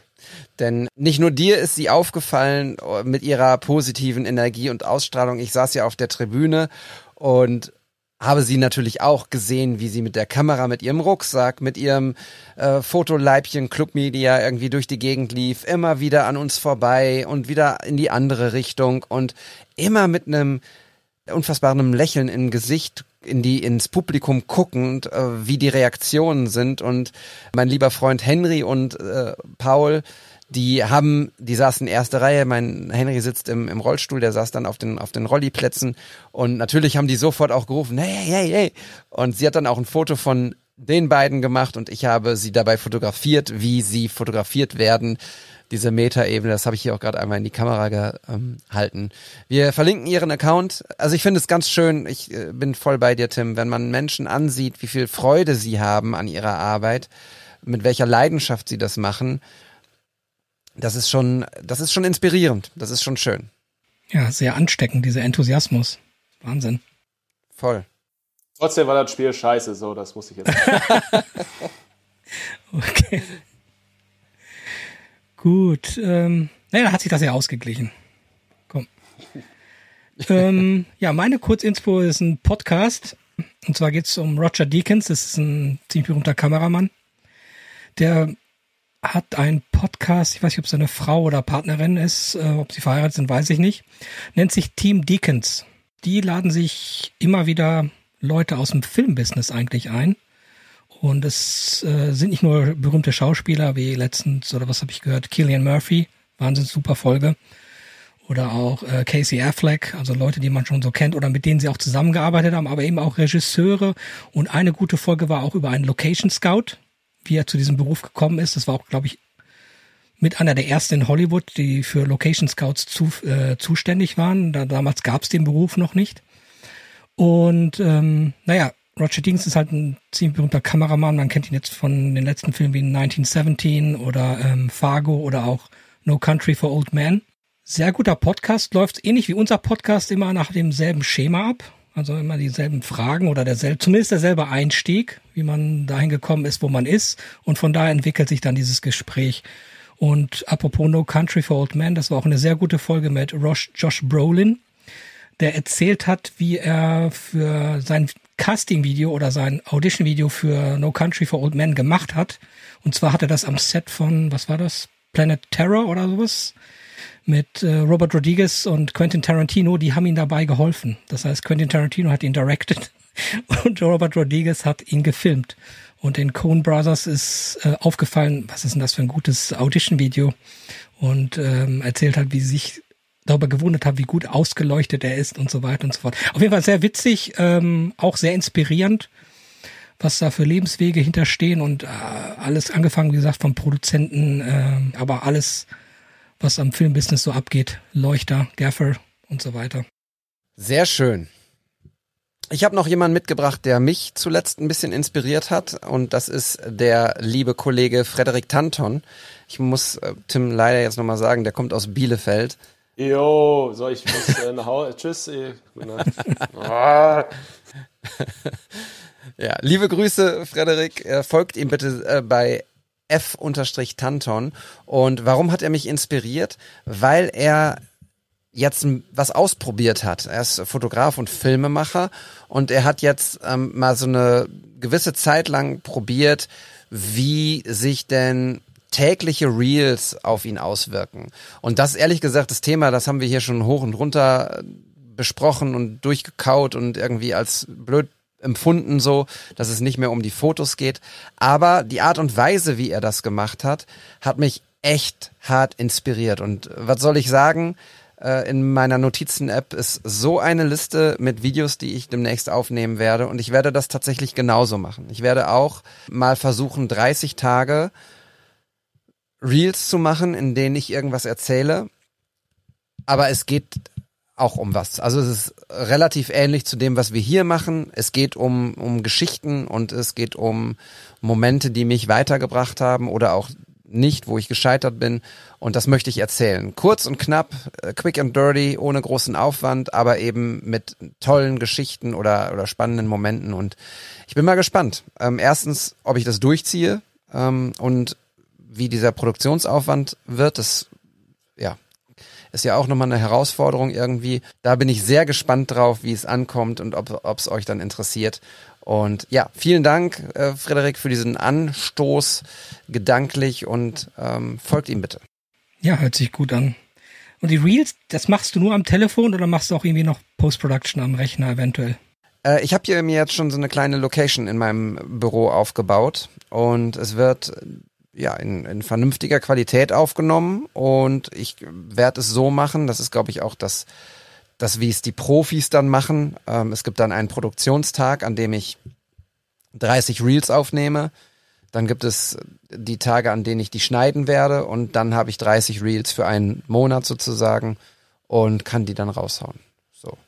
Denn nicht nur dir ist sie aufgefallen äh, mit ihrer positiven Energie und Ausstrahlung. Ich saß ja auf der Tribüne und habe sie natürlich auch gesehen, wie sie mit der Kamera, mit ihrem Rucksack, mit ihrem äh, Fotoleibchen Club Media irgendwie durch die Gegend lief, immer wieder an uns vorbei und wieder in die andere Richtung und immer mit einem unfassbaren Lächeln im Gesicht in die ins Publikum guckend, äh, wie die Reaktionen sind und mein lieber Freund Henry und äh, Paul die haben, die saßen erste Reihe, mein Henry sitzt im, im Rollstuhl, der saß dann auf den, auf den Rolliplätzen und natürlich haben die sofort auch gerufen, hey, hey, hey. Und sie hat dann auch ein Foto von den beiden gemacht und ich habe sie dabei fotografiert, wie sie fotografiert werden. Diese Meta-Ebene, das habe ich hier auch gerade einmal in die Kamera gehalten. Wir verlinken ihren Account. Also ich finde es ganz schön, ich äh, bin voll bei dir, Tim, wenn man Menschen ansieht, wie viel Freude sie haben an ihrer Arbeit, mit welcher Leidenschaft sie das machen das ist schon, das ist schon inspirierend. Das ist schon schön. Ja, sehr ansteckend, dieser Enthusiasmus. Wahnsinn. Voll. Trotzdem war das Spiel scheiße, so, das muss ich jetzt. <laughs> okay. Gut. Ähm, naja, da hat sich das ja ausgeglichen. Komm. ähm, ja, meine Kurzinspo ist ein Podcast. Und zwar geht es um Roger Deakins. Das ist ein ziemlich berühmter Kameramann. Der hat einen Podcast, ich weiß nicht, ob es eine Frau oder Partnerin ist, äh, ob sie verheiratet sind, weiß ich nicht, nennt sich Team Deacons. Die laden sich immer wieder Leute aus dem Filmbusiness eigentlich ein. Und es äh, sind nicht nur berühmte Schauspieler wie letztens, oder was habe ich gehört, Killian Murphy, wahnsinnig super Folge. Oder auch äh, Casey Affleck, also Leute, die man schon so kennt oder mit denen sie auch zusammengearbeitet haben, aber eben auch Regisseure. Und eine gute Folge war auch über einen Location Scout, wie er zu diesem Beruf gekommen ist. Das war auch, glaube ich, mit einer der ersten in Hollywood, die für Location Scouts zu, äh, zuständig waren. Da, damals gab es den Beruf noch nicht. Und ähm, naja, Roger Deakins ist halt ein ziemlich berühmter Kameramann. Man kennt ihn jetzt von den letzten Filmen wie 1917 oder ähm, Fargo oder auch No Country for Old Men. Sehr guter Podcast, läuft ähnlich wie unser Podcast immer nach demselben Schema ab. Also immer dieselben Fragen oder derselbe, zumindest derselbe Einstieg, wie man dahin gekommen ist, wo man ist. Und von daher entwickelt sich dann dieses Gespräch. Und apropos No Country for Old Men, das war auch eine sehr gute Folge mit Josh, Josh Brolin, der erzählt hat, wie er für sein Casting-Video oder sein Audition-Video für No Country for Old Men gemacht hat. Und zwar hat er das am Set von, was war das? Planet Terror oder sowas? mit äh, Robert Rodriguez und Quentin Tarantino, die haben ihm dabei geholfen. Das heißt, Quentin Tarantino hat ihn directed <laughs> und Robert Rodriguez hat ihn gefilmt. Und den Coen Brothers ist äh, aufgefallen, was ist denn das für ein gutes Audition-Video? Und ähm, erzählt hat, wie sie sich darüber gewundert haben, wie gut ausgeleuchtet er ist und so weiter und so fort. Auf jeden Fall sehr witzig, ähm, auch sehr inspirierend, was da für Lebenswege hinterstehen und äh, alles angefangen, wie gesagt, vom Produzenten, äh, aber alles was am Filmbusiness so abgeht. Leuchter, Gaffer und so weiter. Sehr schön. Ich habe noch jemanden mitgebracht, der mich zuletzt ein bisschen inspiriert hat und das ist der liebe Kollege Frederik Tanton. Ich muss äh, Tim leider jetzt nochmal sagen, der kommt aus Bielefeld. Jo, so, ich muss äh, nach Hause. Tschüss. Nacht. Ah. <laughs> Ja, liebe Grüße, Frederik. Äh, folgt ihm bitte äh, bei F-Tanton. Und warum hat er mich inspiriert? Weil er jetzt was ausprobiert hat. Er ist Fotograf und Filmemacher und er hat jetzt ähm, mal so eine gewisse Zeit lang probiert, wie sich denn tägliche Reels auf ihn auswirken. Und das ehrlich gesagt, das Thema, das haben wir hier schon hoch und runter äh, besprochen und durchgekaut und irgendwie als blöd empfunden so, dass es nicht mehr um die Fotos geht. Aber die Art und Weise, wie er das gemacht hat, hat mich echt hart inspiriert. Und was soll ich sagen? Äh, In meiner Notizen-App ist so eine Liste mit Videos, die ich demnächst aufnehmen werde. Und ich werde das tatsächlich genauso machen. Ich werde auch mal versuchen, 30 Tage Reels zu machen, in denen ich irgendwas erzähle. Aber es geht auch um was. Also es ist relativ ähnlich zu dem, was wir hier machen. Es geht um, um Geschichten und es geht um Momente, die mich weitergebracht haben oder auch nicht, wo ich gescheitert bin. Und das möchte ich erzählen. Kurz und knapp, äh, quick and dirty, ohne großen Aufwand, aber eben mit tollen Geschichten oder, oder spannenden Momenten. Und ich bin mal gespannt. Ähm, erstens, ob ich das durchziehe ähm, und wie dieser Produktionsaufwand wird. Das ja, ist ja auch nochmal eine Herausforderung irgendwie. Da bin ich sehr gespannt drauf, wie es ankommt und ob es euch dann interessiert. Und ja, vielen Dank, äh, Frederik, für diesen Anstoß gedanklich und ähm, folgt ihm bitte. Ja, hört sich gut an. Und die Reels, das machst du nur am Telefon oder machst du auch irgendwie noch Post-Production am Rechner eventuell? Äh, ich habe hier mir jetzt schon so eine kleine Location in meinem Büro aufgebaut und es wird ja in, in vernünftiger Qualität aufgenommen und ich werde es so machen, das ist glaube ich auch das, das wie es die Profis dann machen. Ähm, es gibt dann einen Produktionstag, an dem ich 30 Reels aufnehme. Dann gibt es die Tage, an denen ich die schneiden werde und dann habe ich 30 Reels für einen Monat sozusagen und kann die dann raushauen. So.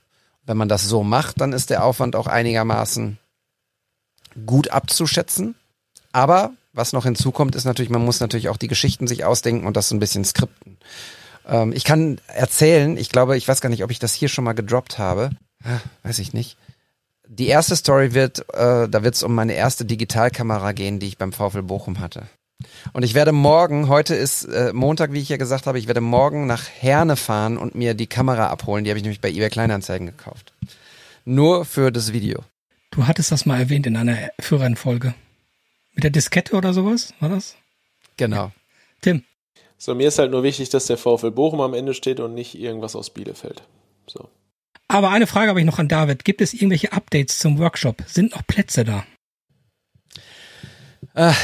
Wenn man das so macht, dann ist der Aufwand auch einigermaßen gut abzuschätzen. Aber was noch hinzukommt, ist natürlich, man muss natürlich auch die Geschichten sich ausdenken und das so ein bisschen skripten. Ähm, ich kann erzählen, ich glaube, ich weiß gar nicht, ob ich das hier schon mal gedroppt habe. Ah, weiß ich nicht. Die erste Story wird, äh, da wird es um meine erste Digitalkamera gehen, die ich beim VfL Bochum hatte. Und ich werde morgen, heute ist äh, Montag, wie ich ja gesagt habe, ich werde morgen nach Herne fahren und mir die Kamera abholen. Die habe ich nämlich bei eBay Kleinanzeigen gekauft. Nur für das Video. Du hattest das mal erwähnt in einer Führerfolge. Mit der Diskette oder sowas, war das? Genau. Tim. So, mir ist halt nur wichtig, dass der VfL Bochum am Ende steht und nicht irgendwas aus Bielefeld. So. Aber eine Frage habe ich noch an David. Gibt es irgendwelche Updates zum Workshop? Sind noch Plätze da? Ah,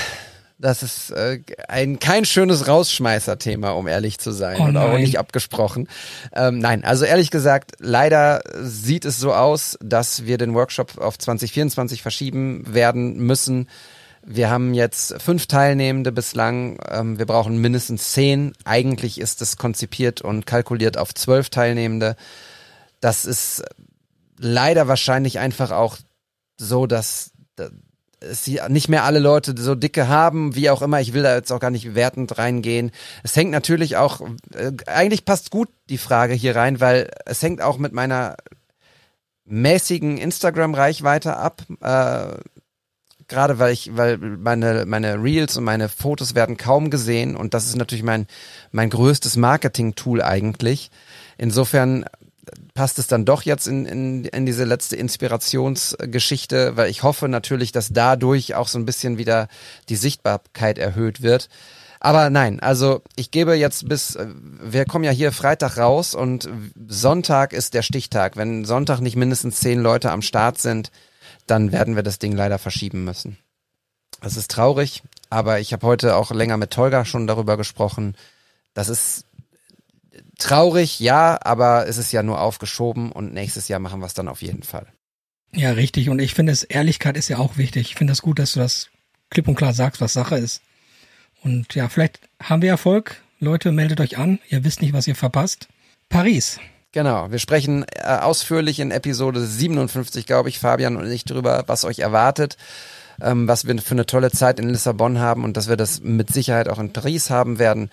das ist äh, ein kein schönes Rausschmeißer-Thema, um ehrlich zu sein. Oh und auch nicht abgesprochen. Ähm, nein, also ehrlich gesagt, leider sieht es so aus, dass wir den Workshop auf 2024 verschieben werden müssen. Wir haben jetzt fünf Teilnehmende bislang. Ähm, wir brauchen mindestens zehn. Eigentlich ist es konzipiert und kalkuliert auf zwölf Teilnehmende. Das ist leider wahrscheinlich einfach auch so, dass es nicht mehr alle Leute so dicke haben, wie auch immer. Ich will da jetzt auch gar nicht wertend reingehen. Es hängt natürlich auch, äh, eigentlich passt gut die Frage hier rein, weil es hängt auch mit meiner mäßigen Instagram-Reichweite ab. Äh, Gerade weil ich, weil meine, meine Reels und meine Fotos werden kaum gesehen und das ist natürlich mein, mein größtes Marketing-Tool eigentlich. Insofern passt es dann doch jetzt in, in, in diese letzte Inspirationsgeschichte, weil ich hoffe natürlich, dass dadurch auch so ein bisschen wieder die Sichtbarkeit erhöht wird. Aber nein, also ich gebe jetzt bis, wir kommen ja hier Freitag raus und Sonntag ist der Stichtag. Wenn Sonntag nicht mindestens zehn Leute am Start sind, dann werden wir das Ding leider verschieben müssen. Das ist traurig, aber ich habe heute auch länger mit Tolga schon darüber gesprochen. Das ist traurig, ja, aber es ist ja nur aufgeschoben und nächstes Jahr machen wir es dann auf jeden Fall. Ja, richtig. Und ich finde, es Ehrlichkeit ist ja auch wichtig. Ich finde das gut, dass du das klipp und klar sagst, was Sache ist. Und ja, vielleicht haben wir Erfolg. Leute, meldet euch an. Ihr wisst nicht, was ihr verpasst. Paris. Genau, wir sprechen äh, ausführlich in Episode 57, glaube ich, Fabian und ich drüber, was euch erwartet, ähm, was wir für eine tolle Zeit in Lissabon haben und dass wir das mit Sicherheit auch in Paris haben werden.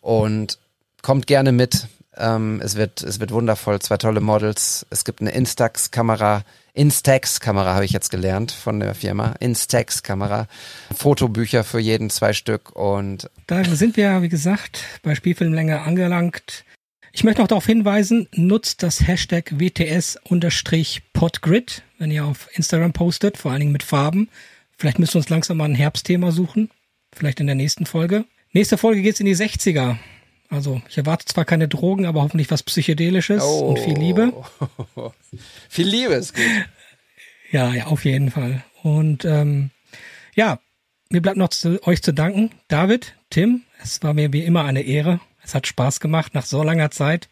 Und kommt gerne mit. Ähm, es wird, es wird wundervoll. Zwei tolle Models. Es gibt eine Instax-Kamera. Instax-Kamera habe ich jetzt gelernt von der Firma. Instax-Kamera. Fotobücher für jeden zwei Stück und Da sind wir, wie gesagt, bei Spielfilmlänge angelangt. Ich möchte noch darauf hinweisen, nutzt das Hashtag WTS-Podgrid, wenn ihr auf Instagram postet, vor allen Dingen mit Farben. Vielleicht müssen wir uns langsam mal ein Herbstthema suchen. Vielleicht in der nächsten Folge. Nächste Folge geht's in die 60er. Also ich erwarte zwar keine Drogen, aber hoffentlich was Psychedelisches und viel Liebe. <laughs> viel Liebe ist gut. Ja, ja, auf jeden Fall. Und ähm, ja, mir bleibt noch zu, euch zu danken. David, Tim, es war mir wie immer eine Ehre. Es hat Spaß gemacht nach so langer Zeit.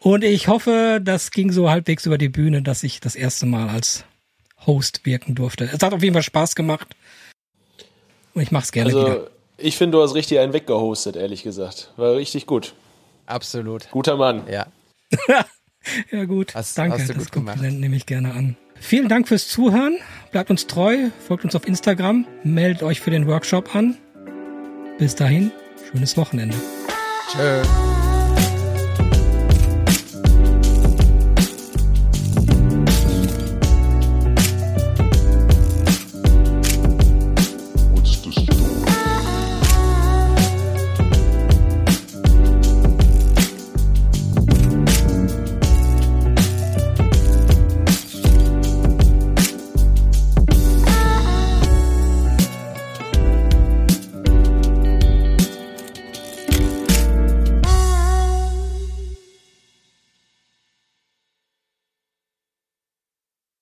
Und ich hoffe, das ging so halbwegs über die Bühne, dass ich das erste Mal als Host wirken durfte. Es hat auf jeden Fall Spaß gemacht. Und ich mach's gerne Also, wieder. ich finde, du hast richtig einen weggehostet, ehrlich gesagt. War richtig gut. Absolut. Guter Mann. Ja. <laughs> Ja gut, Hast- danke. hast du das gut gemacht. Kompliment nehme ich gerne an. Vielen Dank fürs Zuhören. Bleibt uns treu, folgt uns auf Instagram, meldet euch für den Workshop an. Bis dahin, schönes Wochenende. Tschüss.